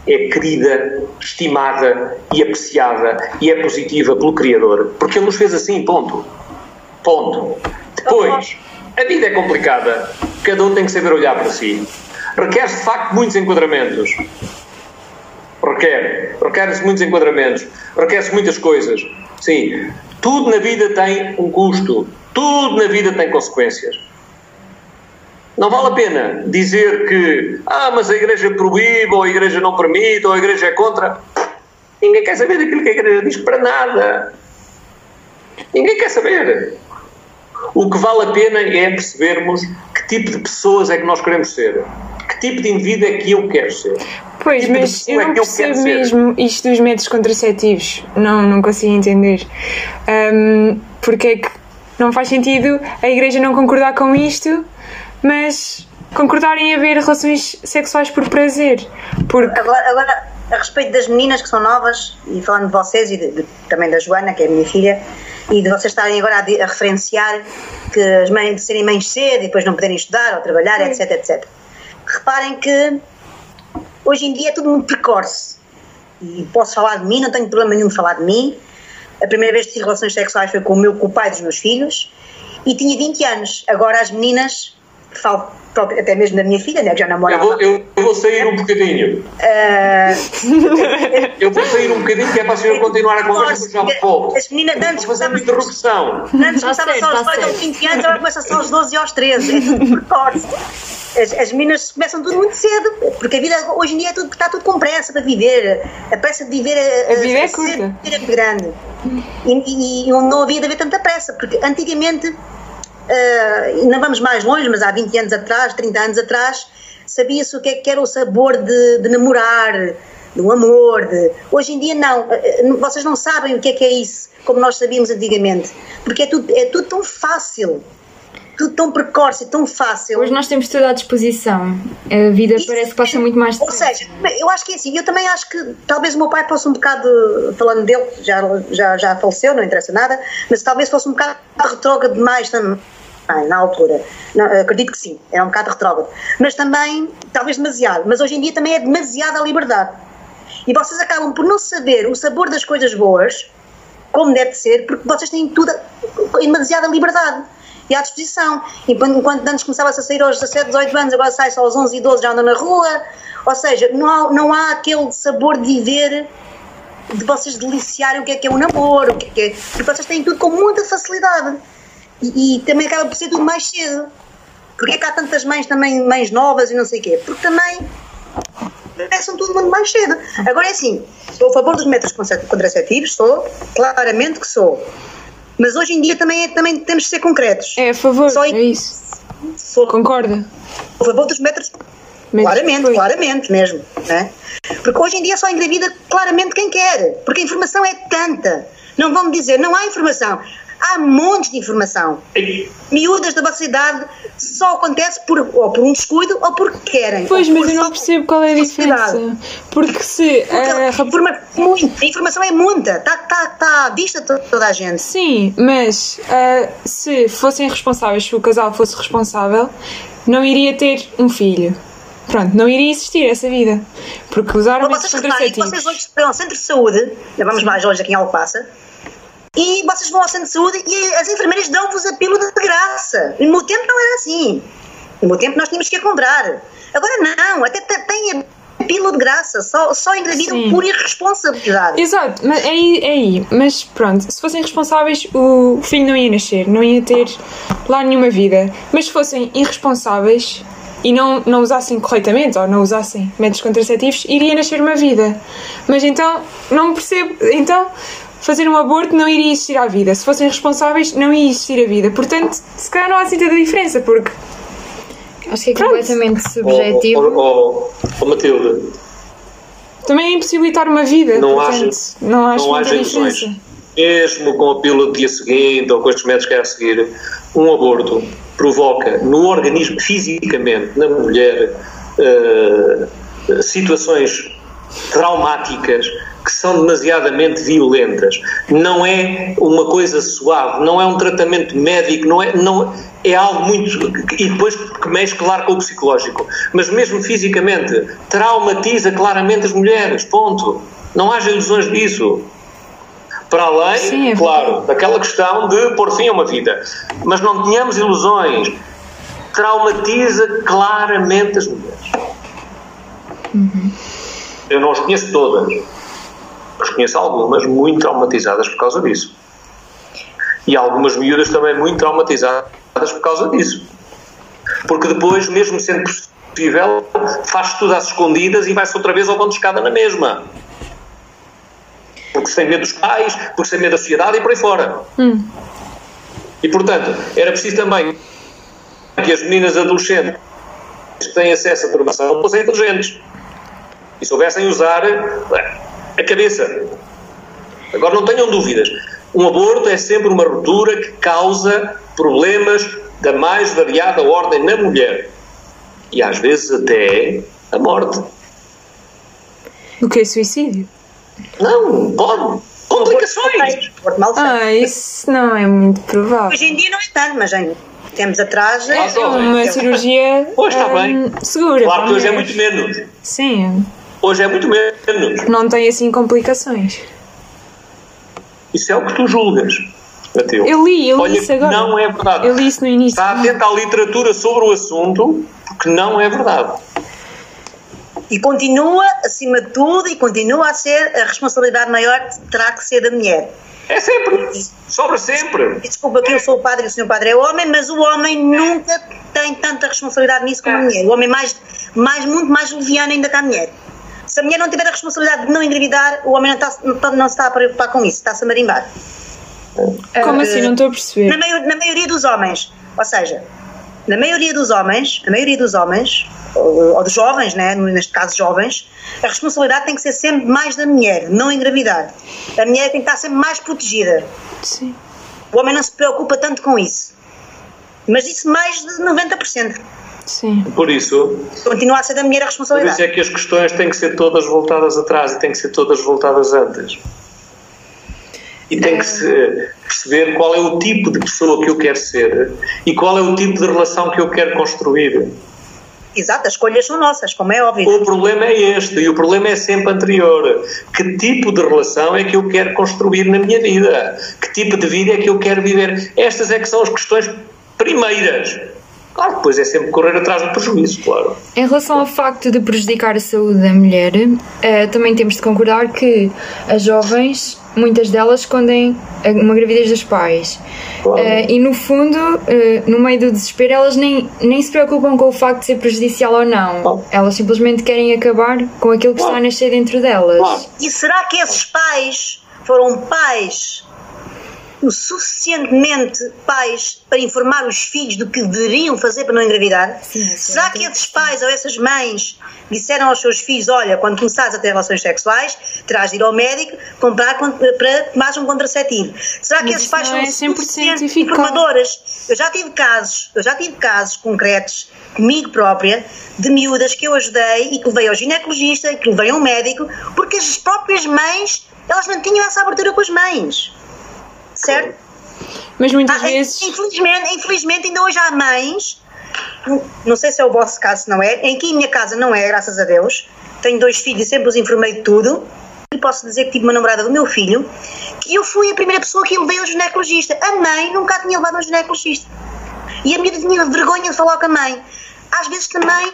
é querida, estimada e apreciada e é positiva pelo Criador, porque Ele nos fez assim, ponto. Ponto. Depois, a vida é complicada, cada um tem que saber olhar para si. Requer-se de facto muitos enquadramentos. Requer. Requerem-se muitos enquadramentos. Requer-se muitas coisas. Sim. Tudo na vida tem um custo. Tudo na vida tem consequências. Não vale a pena dizer que, ah, mas a igreja proíbe, ou a igreja não permite, ou a igreja é contra. Ninguém quer saber daquilo que a igreja diz para nada. Ninguém quer saber. O que vale a pena é percebermos que tipo de pessoas é que nós queremos ser. Que tipo de indivíduo é que eu quero ser. Pois, tipo de mas eu é não percebo mesmo isto dos métodos contraceptivos. Não, não consigo entender. Ahm, porque é que não faz sentido a igreja não concordar com isto, mas concordar em haver relações sexuais por prazer. Porque Agora, agora, a respeito das meninas que são novas, e falando de vocês e de- de- também da Joana, que é a minha filha, e de vocês estarem agora a, di- a referenciar que as mães de serem mães cedo e depois não poderem estudar ou trabalhar, etc, etc. Reparem que hoje em dia é tudo muito precoce. E posso falar de mim, não tenho problema nenhum de falar de mim. A primeira vez que tive relações sexuais foi com o, meu, com o pai dos meus filhos e tinha 20 anos. Agora as meninas, falo próprio- até mesmo da minha filha, né, que já namora Eu vou, eu, eu vou sair um bocadinho. Ah, Eu vou sair um bocadinho que é para a senhora continuar a conversa, já volto. As meninas de antes começavam interrupção. antes Tá começava só aos tá 18 ou certo. 20 anos, agora começa só aos 12 e aos 13. É tudo precoce. As, as meninas começam tudo muito cedo, porque a vida hoje em dia é tudo, está tudo com pressa para viver. A pressa de viver A vida é cedo curta. é muito grande. E, e, não havia de haver tanta pressa, porque antigamente, e não vamos mais longe, mas há 20 anos atrás, 30 anos atrás, sabia-se o que é que era o sabor de, de namorar, um amor. De... Hoje em dia não, Ah, ah, vocês não sabem o que é que é isso, como nós sabíamos antigamente, porque é tudo, é tudo tão fácil, tudo tão precoce, tão fácil. Hoje nós temos tudo à disposição. A vida parece que passa muito mais Ou depressa. seja, eu acho que é assim, eu também acho que talvez o meu pai fosse um bocado, falando dele, já, já, já faleceu, não interessa nada, mas talvez fosse um bocado retrógrado demais também. na altura. Não, acredito que sim, era um bocado retrógrado. Mas também, talvez demasiado. Mas hoje em dia também é demasiada a liberdade. E vocês acabam por não saber o sabor das coisas boas, como deve ser, porque vocês têm tudo em demasiada liberdade à disposição. Enquanto antes começava-se a sair aos 17, 18 anos, agora sai só aos 11 e 12, já andam na rua. Ou seja, não há, não há aquele sabor de viver, de vocês deliciarem o que é que é um namoro, o que é que é. Porque vocês têm tudo com muita facilidade. E, e, também acaba por ser tudo mais cedo. Porque é que há tantas mães também, mães novas e não sei o quê? Porque também começam tudo muito mais cedo. Agora é assim, sou a favor dos métodos contraceptivos, sou, claramente que sou. Mas hoje em dia também, é, também temos de ser concretos. É a favor, Só é isso. Sou Concorda? A favor dos métodos claramente, claramente mesmo. Né? Porque hoje em dia só engravida claramente quem quer. Porque a informação é tanta. Não vão me dizer, não há informação. Há montes de informação. Miúdas da vossa idade só acontece por, ou por um descuido ou porque querem. Pois, mas eu não percebo qual é a diferença. Porque se. Porque a, informa muito, a informação é muita, está tá, tá à vista toda a gente. Sim, mas uh, se fossem responsáveis, se o casal fosse responsável, não iria ter um filho. Pronto, não iria existir essa vida. Porque usaram vocês contraceptivos. Vocês hoje estão ao centro de saúde, vamos mais longe aqui em Alcobaça, e vocês vão ao centro de saúde e as enfermeiras dão-vos a pílula de graça. No meu tempo não era assim. No meu tempo nós tínhamos que ir comprar. Agora não, até tem a pílula de graça, só, só engravidam por irresponsabilidade. Exato, mas é aí, é aí. Mas pronto, se fossem responsáveis, o filho não ia nascer, não ia ter lá nenhuma vida. Mas se fossem irresponsáveis e não, não usassem corretamente ou não usassem métodos contraceptivos, iria nascer uma vida. Mas então, não percebo. Então, fazer um aborto não iria existir à vida. Se fossem responsáveis, não ia existir a vida. Portanto, se calhar não há assim tanta diferença, porque. Acho que é Pronto. completamente subjetivo. Oh, oh, oh, oh Matilde. Também é impossibilitar uma vida. Não portanto, haja, não haja não haja ilusões. Mesmo com a pílula do dia seguinte ou com estes métodos que é a seguir, um aborto provoca no organismo, fisicamente, na mulher, uh, situações traumáticas que são demasiadamente violentas. Não é uma coisa suave, não é um tratamento médico, não é, não, é algo muito. e depois que mexe, claro, com o psicológico. Mas mesmo fisicamente, traumatiza claramente as mulheres. Ponto. Não haja ilusões disso. Para além, Sim, é claro, daquela questão de pôr fim a uma vida. Mas não tenhamos ilusões. Traumatiza claramente as mulheres. Uhum. Eu não as conheço todas mas conheço algumas muito traumatizadas por causa disso. E algumas miúdas também muito traumatizadas por causa disso. Porque depois, mesmo sendo possível, faz tudo às escondidas e vai-se outra vez ao ponto de escada na mesma. Porque se tem medo dos pais, porque se tem medo da sociedade e por aí fora. Hum. E portanto, era preciso também que as meninas adolescentes que têm acesso à formação fossem inteligentes e soubessem usar a cabeça. Agora não tenham dúvidas. Um aborto é sempre uma ruptura que causa problemas da mais variada ordem na mulher. E às vezes até a morte. O que é suicídio? Não, pode. Complicações. Ah, isso não é muito provável. Hoje em dia não é tanto, mas em temos atrás. É, é uma cirurgia. Pois está bem. Hum, segura. Claro que hoje é muito menos. Sim. Hoje é muito menos. Não tem assim complicações. Isso é o que tu julgas. Matheus. Eu li, eu li isso agora. Não é verdade. Eu li isso no início. Está atento à literatura sobre o assunto, porque não é verdade. E continua, acima de tudo, e continua a ser a responsabilidade maior terá que ser da mulher. É sempre, sobra sempre. Desculpa que eu sou o padre e o senhor padre é homem, mas o homem nunca tem tanta responsabilidade nisso como a mulher. O homem mais, mais muito mais leviano ainda que a mulher. Se a mulher não tiver a responsabilidade de não engravidar, o homem não, está, não se está a preocupar com isso, está-se a marimbar. Como uh, assim? Não estou a perceber. Na, maio, na maioria dos homens, ou seja, na maioria dos homens, a maioria dos homens, ou, ou dos jovens, né, neste caso jovens, a responsabilidade tem que ser sempre mais da mulher, não engravidar. A mulher tem que estar sempre mais protegida. Sim. O homem não se preocupa tanto com isso. Mas isso mais de 90%. Sim. Por isso. Continua a ser da mulher a responsabilidade. Por isso é que as questões têm que ser todas voltadas atrás e têm que ser todas voltadas antes. E tem que se perceber qual é o tipo de pessoa que eu quero ser e qual é o tipo de relação que eu quero construir. Exato, as escolhas são nossas, como é óbvio. O problema é este, e o problema é sempre anterior. Que tipo de relação é que eu quero construir na minha vida? Que tipo de vida é que eu quero viver? Estas é que são as questões primeiras. Claro, depois é sempre correr atrás do prejuízo, claro. Em relação ao facto de prejudicar a saúde da mulher, eh, também temos de concordar que as jovens, muitas delas, escondem uma gravidez dos pais. Claro. Eh, e no fundo, eh, no meio do desespero, elas nem, nem se preocupam com o facto de ser prejudicial ou não. Claro. Elas simplesmente querem acabar com aquilo que está a Claro. nascer dentro delas. Claro. E será que esses pais foram pais o suficientemente pais para informar os filhos do que deveriam fazer para não engravidar? Sim, sim, será que esses pais ou essas mães disseram aos seus filhos: Olha, quando começares a ter relações sexuais, terás de ir ao médico comprar para tomar um contraceptivo? Será que Mas esses isso pais são é 100% suficientemente informadoras? Eu já tive casos, eu já tive casos concretos comigo própria de miúdas que eu ajudei e que levei ao ginecologista e que levei a um médico porque as próprias mães elas não tinham essa abertura com as mães. Certo? Mas muitas Ah, vezes. Infelizmente, infelizmente, ainda hoje há mães, não sei se é o vosso caso, se não é, em que em minha casa não é, graças a Deus. Tenho dois filhos e sempre os informei de tudo. E posso dizer que tive uma namorada do meu filho, que eu fui a primeira pessoa que levei ao ginecologista. A mãe nunca a tinha levado ao ginecologista. E a miúda tinha vergonha de falar com a mãe. Às vezes também,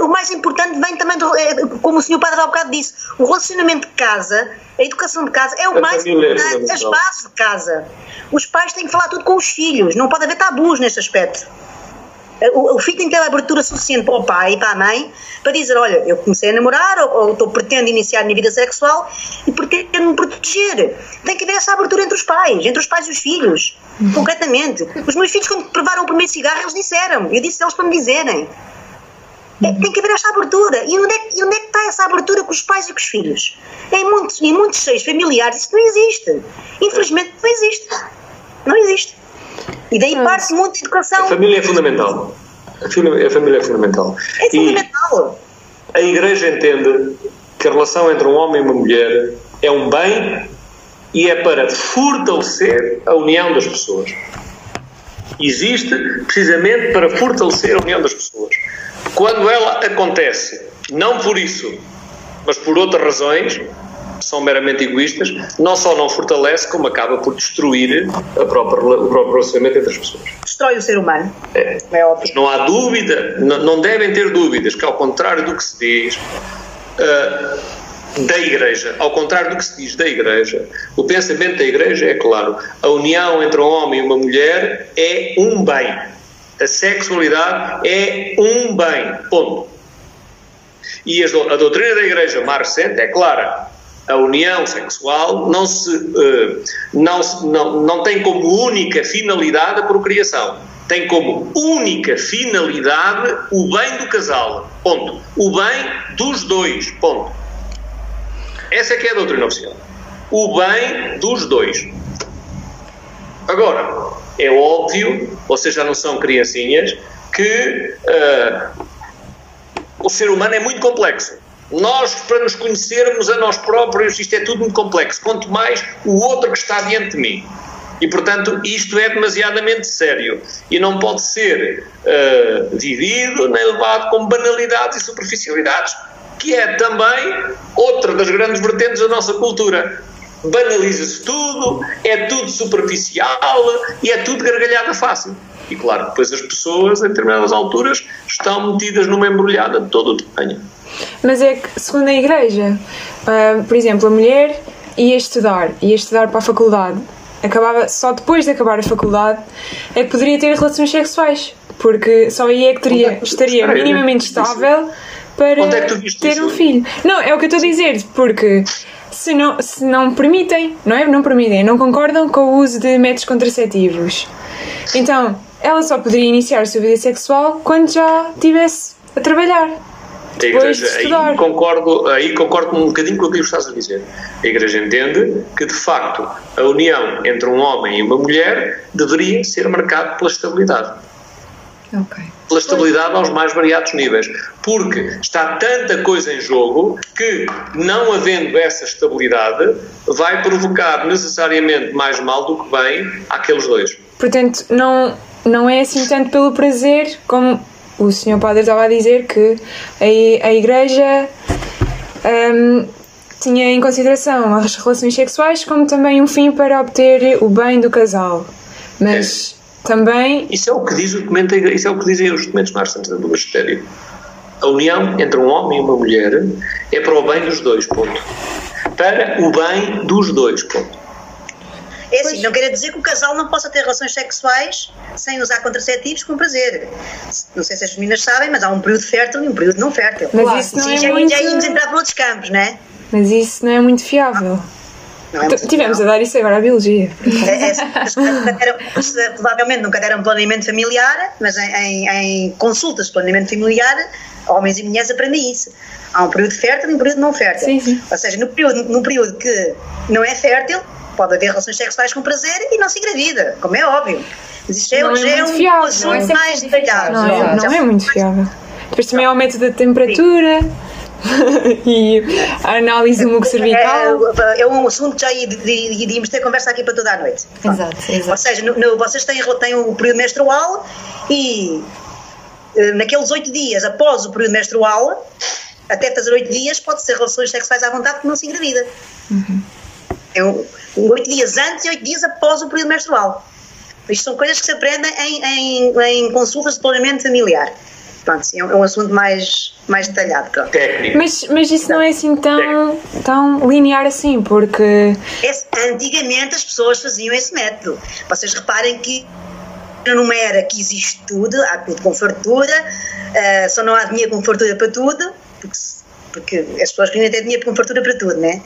o mais importante vem também, do, eh, como o senhor padre há bocado disse, o relacionamento de casa, a educação de casa é o A mais família é importante, as fundamental. bases de casa. Os pais têm que falar tudo com os filhos, não pode haver tabus neste aspecto. O, o filho tem que ter a abertura suficiente para o pai e para a mãe para dizer: Olha, eu comecei a namorar ou, ou estou, pretendo iniciar a minha vida sexual e pretendo me proteger. Tem que haver essa abertura entre os pais, entre os pais e os filhos, concretamente. Os meus filhos, quando provaram o primeiro cigarro, eles disseram. Eu disse eles para me dizerem. É, tem que haver esta abertura. E onde, é, que- e onde é que está essa abertura com os pais e com os filhos? Em muitos, em muitos seios familiares isso não existe. Infelizmente não existe. Não existe. E daí parte muito de educação. A família é fundamental. A família, a família é fundamental. É E fundamental. a Igreja entende que a relação entre um homem e uma mulher é um bem e é para fortalecer a união das pessoas. Existe precisamente para fortalecer a união das pessoas. Quando ela acontece, não por isso, mas por outras razões, que são meramente egoístas, não só não fortalece, como acaba por destruir a própria, o próprio relacionamento entre as pessoas. Destrói o ser humano. É. É óbvio. Não há dúvida, não, não devem ter dúvidas que, ao contrário do que se diz ah, da Igreja, ao contrário do que se diz da Igreja, o pensamento da Igreja é claro: a união entre um homem e uma mulher é um bem. A sexualidade é um bem. Ponto. E a doutrina da Igreja mais recente é clara. A união sexual não, se, eh, não, não, não tem como única finalidade a procriação. Tem como única finalidade o bem do casal. Ponto. O bem dos dois. Ponto. Essa é que é a doutrina oficial. O bem dos dois. Agora, é óbvio, vocês já não são criancinhas, que ah, o ser humano é muito complexo. Nós, para nos conhecermos a nós próprios, isto é tudo muito complexo. Quanto mais o outro que está diante de mim. E, portanto, isto é demasiadamente sério. E não pode ser ah, vivido nem levado com banalidades e superficialidades, que é também outra das grandes vertentes da nossa cultura. Banaliza-se tudo, é tudo superficial e é tudo gargalhada fácil. E claro, depois as pessoas, em determinadas alturas, estão metidas numa embrulhada de todo o tamanho. Mas é que, segundo a Igreja, ah, por exemplo, a mulher ia estudar, ia estudar para a faculdade, acabava só depois de acabar a faculdade é que poderia ter relações sexuais, porque só aí é que teria, estaria minimamente estável para Onde é que tu viste ter isso? um filho. Não, é o que eu estou a dizer, porque se não, se não permitem, não é? Não permitem, não concordam com o uso de métodos contraceptivos. Então, ela só poderia iniciar a sua vida sexual quando já estivesse a trabalhar. A Igreja, aí concordo, aí concordo um bocadinho com aquilo que estás a dizer. A Igreja entende que, de facto, a união entre um homem e uma mulher deveria ser marcada pela estabilidade. Ok. Pela estabilidade aos mais variados níveis. Porque está tanta coisa em jogo que, não havendo essa estabilidade, vai provocar necessariamente mais mal do que bem àqueles dois. Portanto, não, não é assim tanto pelo prazer, como o senhor padre estava a dizer, que a, a igreja hum, tinha em consideração as relações sexuais como também um fim para obter o bem do casal. Mas também Isso é o que diz o documento isso é o que dizem os documentos mais santos do Magistério. A união entre um homem e uma mulher é para o bem dos dois, ponto. Para o bem dos dois, ponto. É assim, não quer dizer que o casal não possa ter relações sexuais sem usar contraceptivos com prazer. Não sei se as meninas sabem, mas há um período fértil e um período não fértil. Mas isso não Sim, é já, muito- já íamos entrar por outros campos, não é? Mas isso não é muito fiável. Não é Tivemos a dar isso agora à biologia. É, é, as pessoas nunca deram- se- provavelmente nunca deram planeamento familiar, mas em, em- em consultas de planeamento familiar, homens e mulheres aprendem isso. Há um período fértil e um período não fértil. Sim, sim. Ou seja, no período, no período que não é fértil, pode haver relações sexuais com prazer e não se engravida, como é óbvio. Mas isso já é, Não é já é um fiável, assunto mais detalhado. Não, é, não é muito fiável. Depois também há o método da temperatura e a análise do muco cervical. É, é um assunto que já iríamos ter conversa aqui para toda a noite. Exato, exato. Ou seja, no- no- vocês têm, têm o período menstrual e eh, naqueles oito dias após o período menstrual, até fazer oito dias, pode ter relações sexuais à vontade que não se engravida. É um, um oito dias antes e oito dias após o período menstrual. Isto são coisas que se aprendem em, em, em consultas de planeamento familiar. Pronto, é um, é um assunto mais, mais detalhado. Pronto. Técnico. Mas, mas isso não é assim tão, tão linear assim, porque Esse- antigamente as pessoas faziam esse método. Vocês reparem que numa era que existe tudo, há tudo com fartura, ah, só não há dinheiro com fartura para tudo, porque, se- porque as pessoas queriam ter dinheiro com fartura para tudo, né?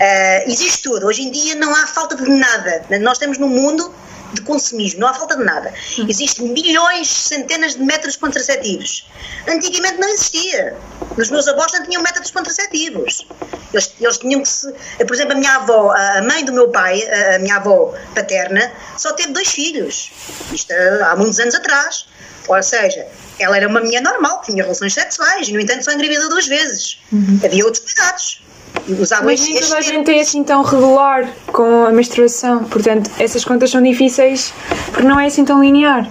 Ah, existe tudo. Hoje em dia não há falta de nada. Nós estamos num mundo de consumismo, não há falta de nada. Existem milhões, centenas de métodos contraceptivos. Antigamente não existia. Os meus avós não tinham métodos contraceptivos. Eles, eles tinham que se. Por exemplo, a minha avó, a mãe do meu pai, a minha avó paterna, só teve dois filhos. Isto há muitos anos atrás. Ou seja, ela era uma mulher normal, tinha relações sexuais, e no entanto só engravidou duas vezes. Havia outros cuidados. Usava mas nem toda a gente é assim tão regular com a menstruação. Portanto, essas contas são difíceis porque não é assim tão linear.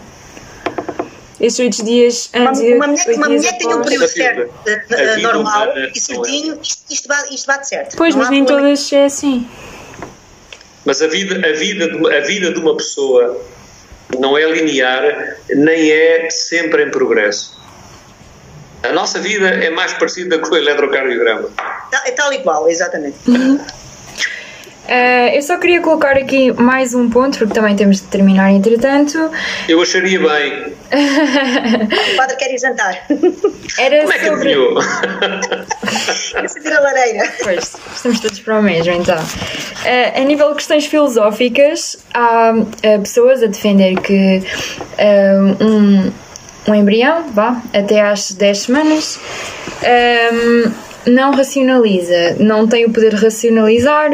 Esses oito dias Uma, antes e uma mulher, uma mulher que tenha um período certo, vida normal e certinho, isto, isto, bate, isto bate certo. Pois, Não mas nem problema. todas é assim. Mas a vida, a, vida de, uma- a vida de uma pessoa não é linear, nem é sempre em progresso. A nossa vida é mais parecida com o eletrocardiograma. É tal e qual, exatamente. Eh, eu só queria colocar aqui mais um ponto, porque também temos de terminar entretanto. Eu acharia bem. O padre quer ir jantar. Era Como é que sobre. adivinhou? Sentir a lareira. Pois, estamos todos para o mesmo, então. Eh, a nível de questões filosóficas, há eh, pessoas a defender que um, um embrião, vá, até às 10 semanas, ehm, não racionaliza, não tem o poder de racionalizar,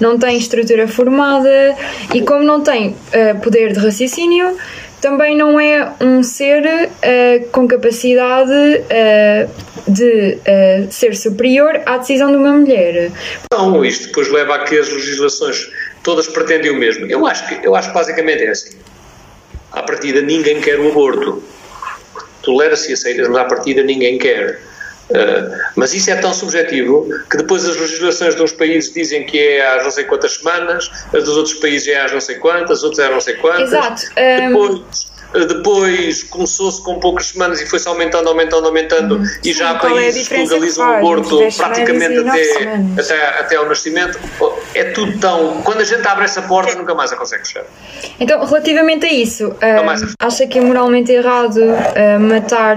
não tem estrutura formada e, como não tem eh, poder de raciocínio, também não é um ser eh, com capacidade eh, de eh, ser superior à decisão de uma mulher. Não, isto depois leva a que as legislações todas pretendem o mesmo. Eu acho que, eu acho que basicamente é assim. À partida ninguém quer o aborto. Tolera-se e aceita, mas à partida ninguém quer. Uh, mas isso é tão subjetivo que depois as legislações de uns países dizem que é às não sei quantas semanas, as dos outros países é às não sei quantas, outros é às não sei quantas. Exato, Depois, depois começou-se com poucas semanas e foi-se aumentando, aumentando, aumentando e já há é países que legalizam o aborto praticamente até, até, até ao nascimento. Oh, É tudo tão. Quando a gente abre essa porta, nunca mais a consegue fechar. Então, relativamente a isso, mais. acha que é moralmente errado ah, matar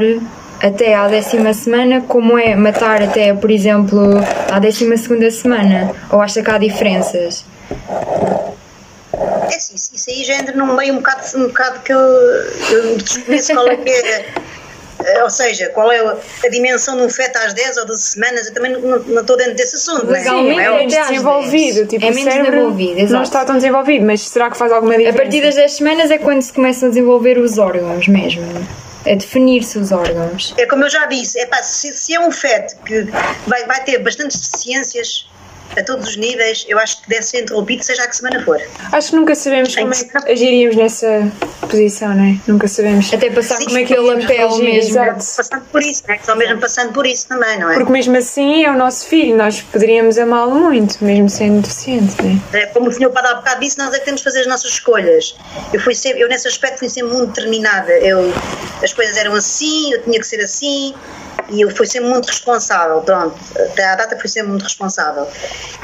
até à décima semana, como é matar até, por exemplo, à décima segunda semana? Ou acha que há diferenças? É assim, isso, aí já entra num meio um bocado, um bocado que eu, eu desconheço qual é que é. eh, Ou seja, qual é a dimensão de um feto às 10 ou 12 semanas? Eu também não, não estou dentro desse assunto, não é? Legalmente é é? desenvolvido. 10. Tipo, É o menos cérebro desenvolvido, exato. Não está tão desenvolvido, mas será que faz alguma A diferença? partir das 10 semanas é quando se começam a desenvolver os órgãos mesmo. É definir-se os órgãos. É como eu já disse, é pá, se, se é um feto que vai, vai ter bastantes deficiências a todos os níveis, eu acho que deve ser interrompido, seja a que semana for. Acho que nunca sabemos Tem como que é que agiríamos nessa posição, não é? Nunca sabemos. Até passar Sim, como aquele sim, apelo sim, mesmo. exato. Passando por isso, né? Só mesmo passando por isso também, não é? Porque mesmo assim é o nosso filho, nós poderíamos amá-lo muito, mesmo sendo deficiente, não é? É, Como o senhor Padre há bocado disse, nós é que temos de fazer as nossas escolhas. Eu, fui sempre, eu nesse aspecto fui sempre muito determinada. Eu, as coisas eram assim, eu tinha que ser assim, e eu fui sempre muito responsável. Pronto, até à data fui sempre muito responsável.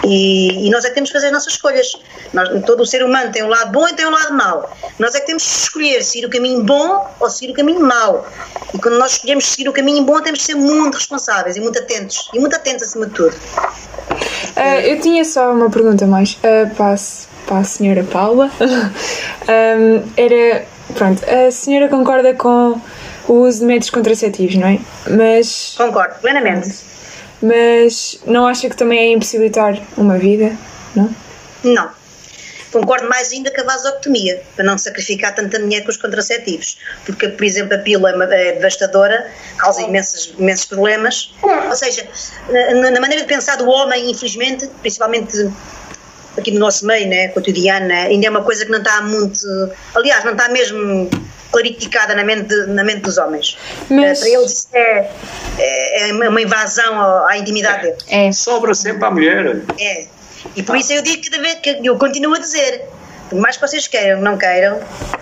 E, e nós é que temos de fazer as nossas escolhas. Nós, todo o ser humano tem um lado bom e tem um lado mau. Nós é que temos de escolher seguir o caminho bom ou seguir o caminho mau. E quando nós escolhemos seguir o caminho bom, temos de ser muito responsáveis e muito atentos. E muito atentos acima de tudo. Ah, eu tinha só uma pergunta mais ah, para, para a senhora Paula. Ahm, era, pronto, a senhora concorda com o uso de métodos contraceptivos, não é? Mas, Concordo, plenamente. mas não acha que também é impossibilitar uma vida, não? Não. Concordo mais ainda com a vasectomia, para não sacrificar tanta mulher com os contraceptivos. Porque, por exemplo, a pílula é é devastadora, causa imensos, imensos problemas. Ou seja, na, na maneira de pensar do homem, infelizmente, principalmente aqui no nosso meio, né, cotidiano, né, ainda é uma coisa que não está muito. Aliás, não está mesmo clarificada na mente, de- na mente dos homens. Mas- Eh, Para eles isso é, é, é uma invasão à intimidade deles. É. Sobra sempre à mulher. É. E por isso eu digo cada vez que eu continuo a dizer, por mais que vocês queiram, não queiram,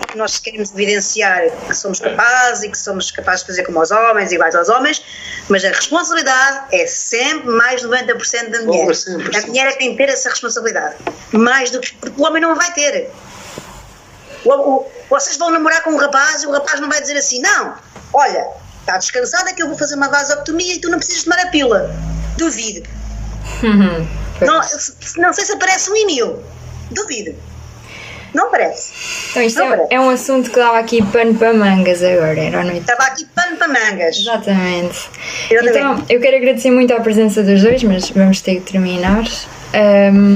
que nós queremos evidenciar que somos capazes e que somos capazes de fazer como os homens, iguais aos homens, mas a responsabilidade é sempre mais de 90% da mulher. Sempre, a mulher é que tem que ter essa responsabilidade. Mais do que. Porque o homem não vai ter. O- o- vocês vão namorar com um rapaz e o rapaz não vai dizer assim: não, olha, está descansada que eu vou fazer uma vasectomia e tu não precisas tomar a pílula. Duvido. Não, se- não sei se aparece um e-mail. Duvido. Não parece. Então isto Não é, parece. é um assunto que dava aqui pano para mangas agora, era à noite. Estava aqui pano para mangas. Exatamente. Exatamente. Então, eu quero agradecer muito a presença dos dois, mas vamos ter que terminar. Ahm,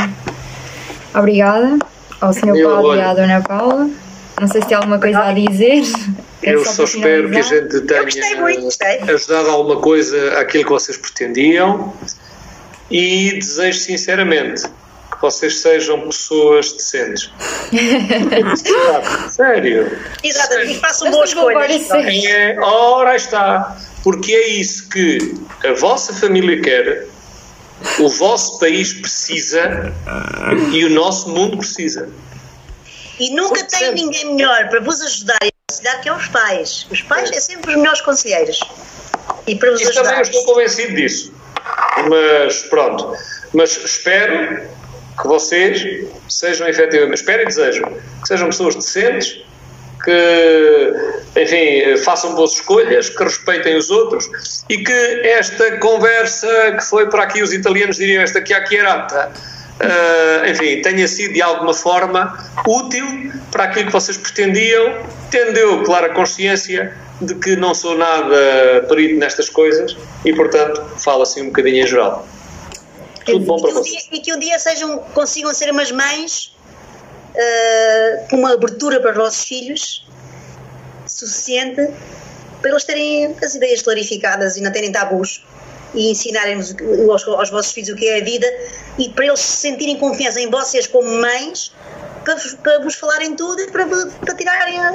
obrigada ao Sr. Paulo e à Dona Paula. Não sei se tem alguma coisa a dizer. É Eu só só para espero que a gente tenha gostei muito, gostei. ajudado alguma coisa àquilo que vocês pretendiam e desejo sinceramente que vocês sejam pessoas decentes. Sério. Exatamente. E façam boas ser- É, ora aí está. Porque é isso que a vossa família quer, o vosso país precisa e o nosso mundo precisa. E nunca tem Sempre. ninguém melhor para vos ajudar e aconselhar que é os pais. Os pais é sempre os melhores conselheiros. E para vos Isso também ajudar. estou convencido disso. Mas pronto. Mas espero que vocês sejam efetivamente, espero e desejo que sejam pessoas decentes, que, enfim, façam boas escolhas, que respeitem os outros e que esta conversa que foi para aqui, os italianos diriam esta chiacchierata, eh, enfim, tenha sido de alguma forma útil para aquilo que vocês pretendiam, tendo eu clara consciência de que não sou nada perito nestas coisas e, portanto, falo assim um bocadinho em geral. Tudo bom E para que dia, vocês. e que um dia sejam, consigam ser umas mães com uma abertura para os vossos filhos suficiente para eles terem as ideias clarificadas e não terem tabus e ensinarem-vos aos, aos vossos filhos o que é a vida e para eles sentirem confiança em vocês como mães para, vos- para vos falarem tudo e para, para tirarem ah,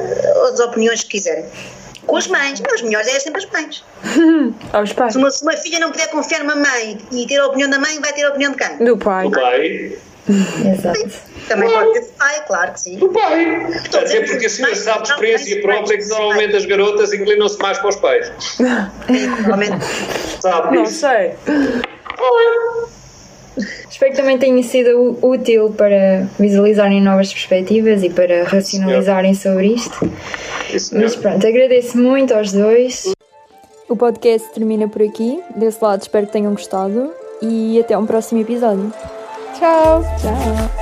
as opiniões que quiserem. Com as mães, mas os melhores é sempre as mães. Aos pais. Se uma, se uma filha não puder confiar numa mãe e ter a opinião da mãe, vai ter a opinião de quem? Do pai. Do pai, Exato. Também pode ter de pai, claro que sim. do pai. Até porque a senhora sabe de experiência própria que normalmente as garotas inclinam-se mais para os pais. Realmente. Sabe Não sei. Espero que também tenha sido útil para visualizarem novas perspectivas e para racionalizarem sobre isto. Mas pronto, agradeço muito aos dois. O podcast termina por aqui. Desse lado, espero que tenham gostado e até um próximo episódio. Tchau. Tchau.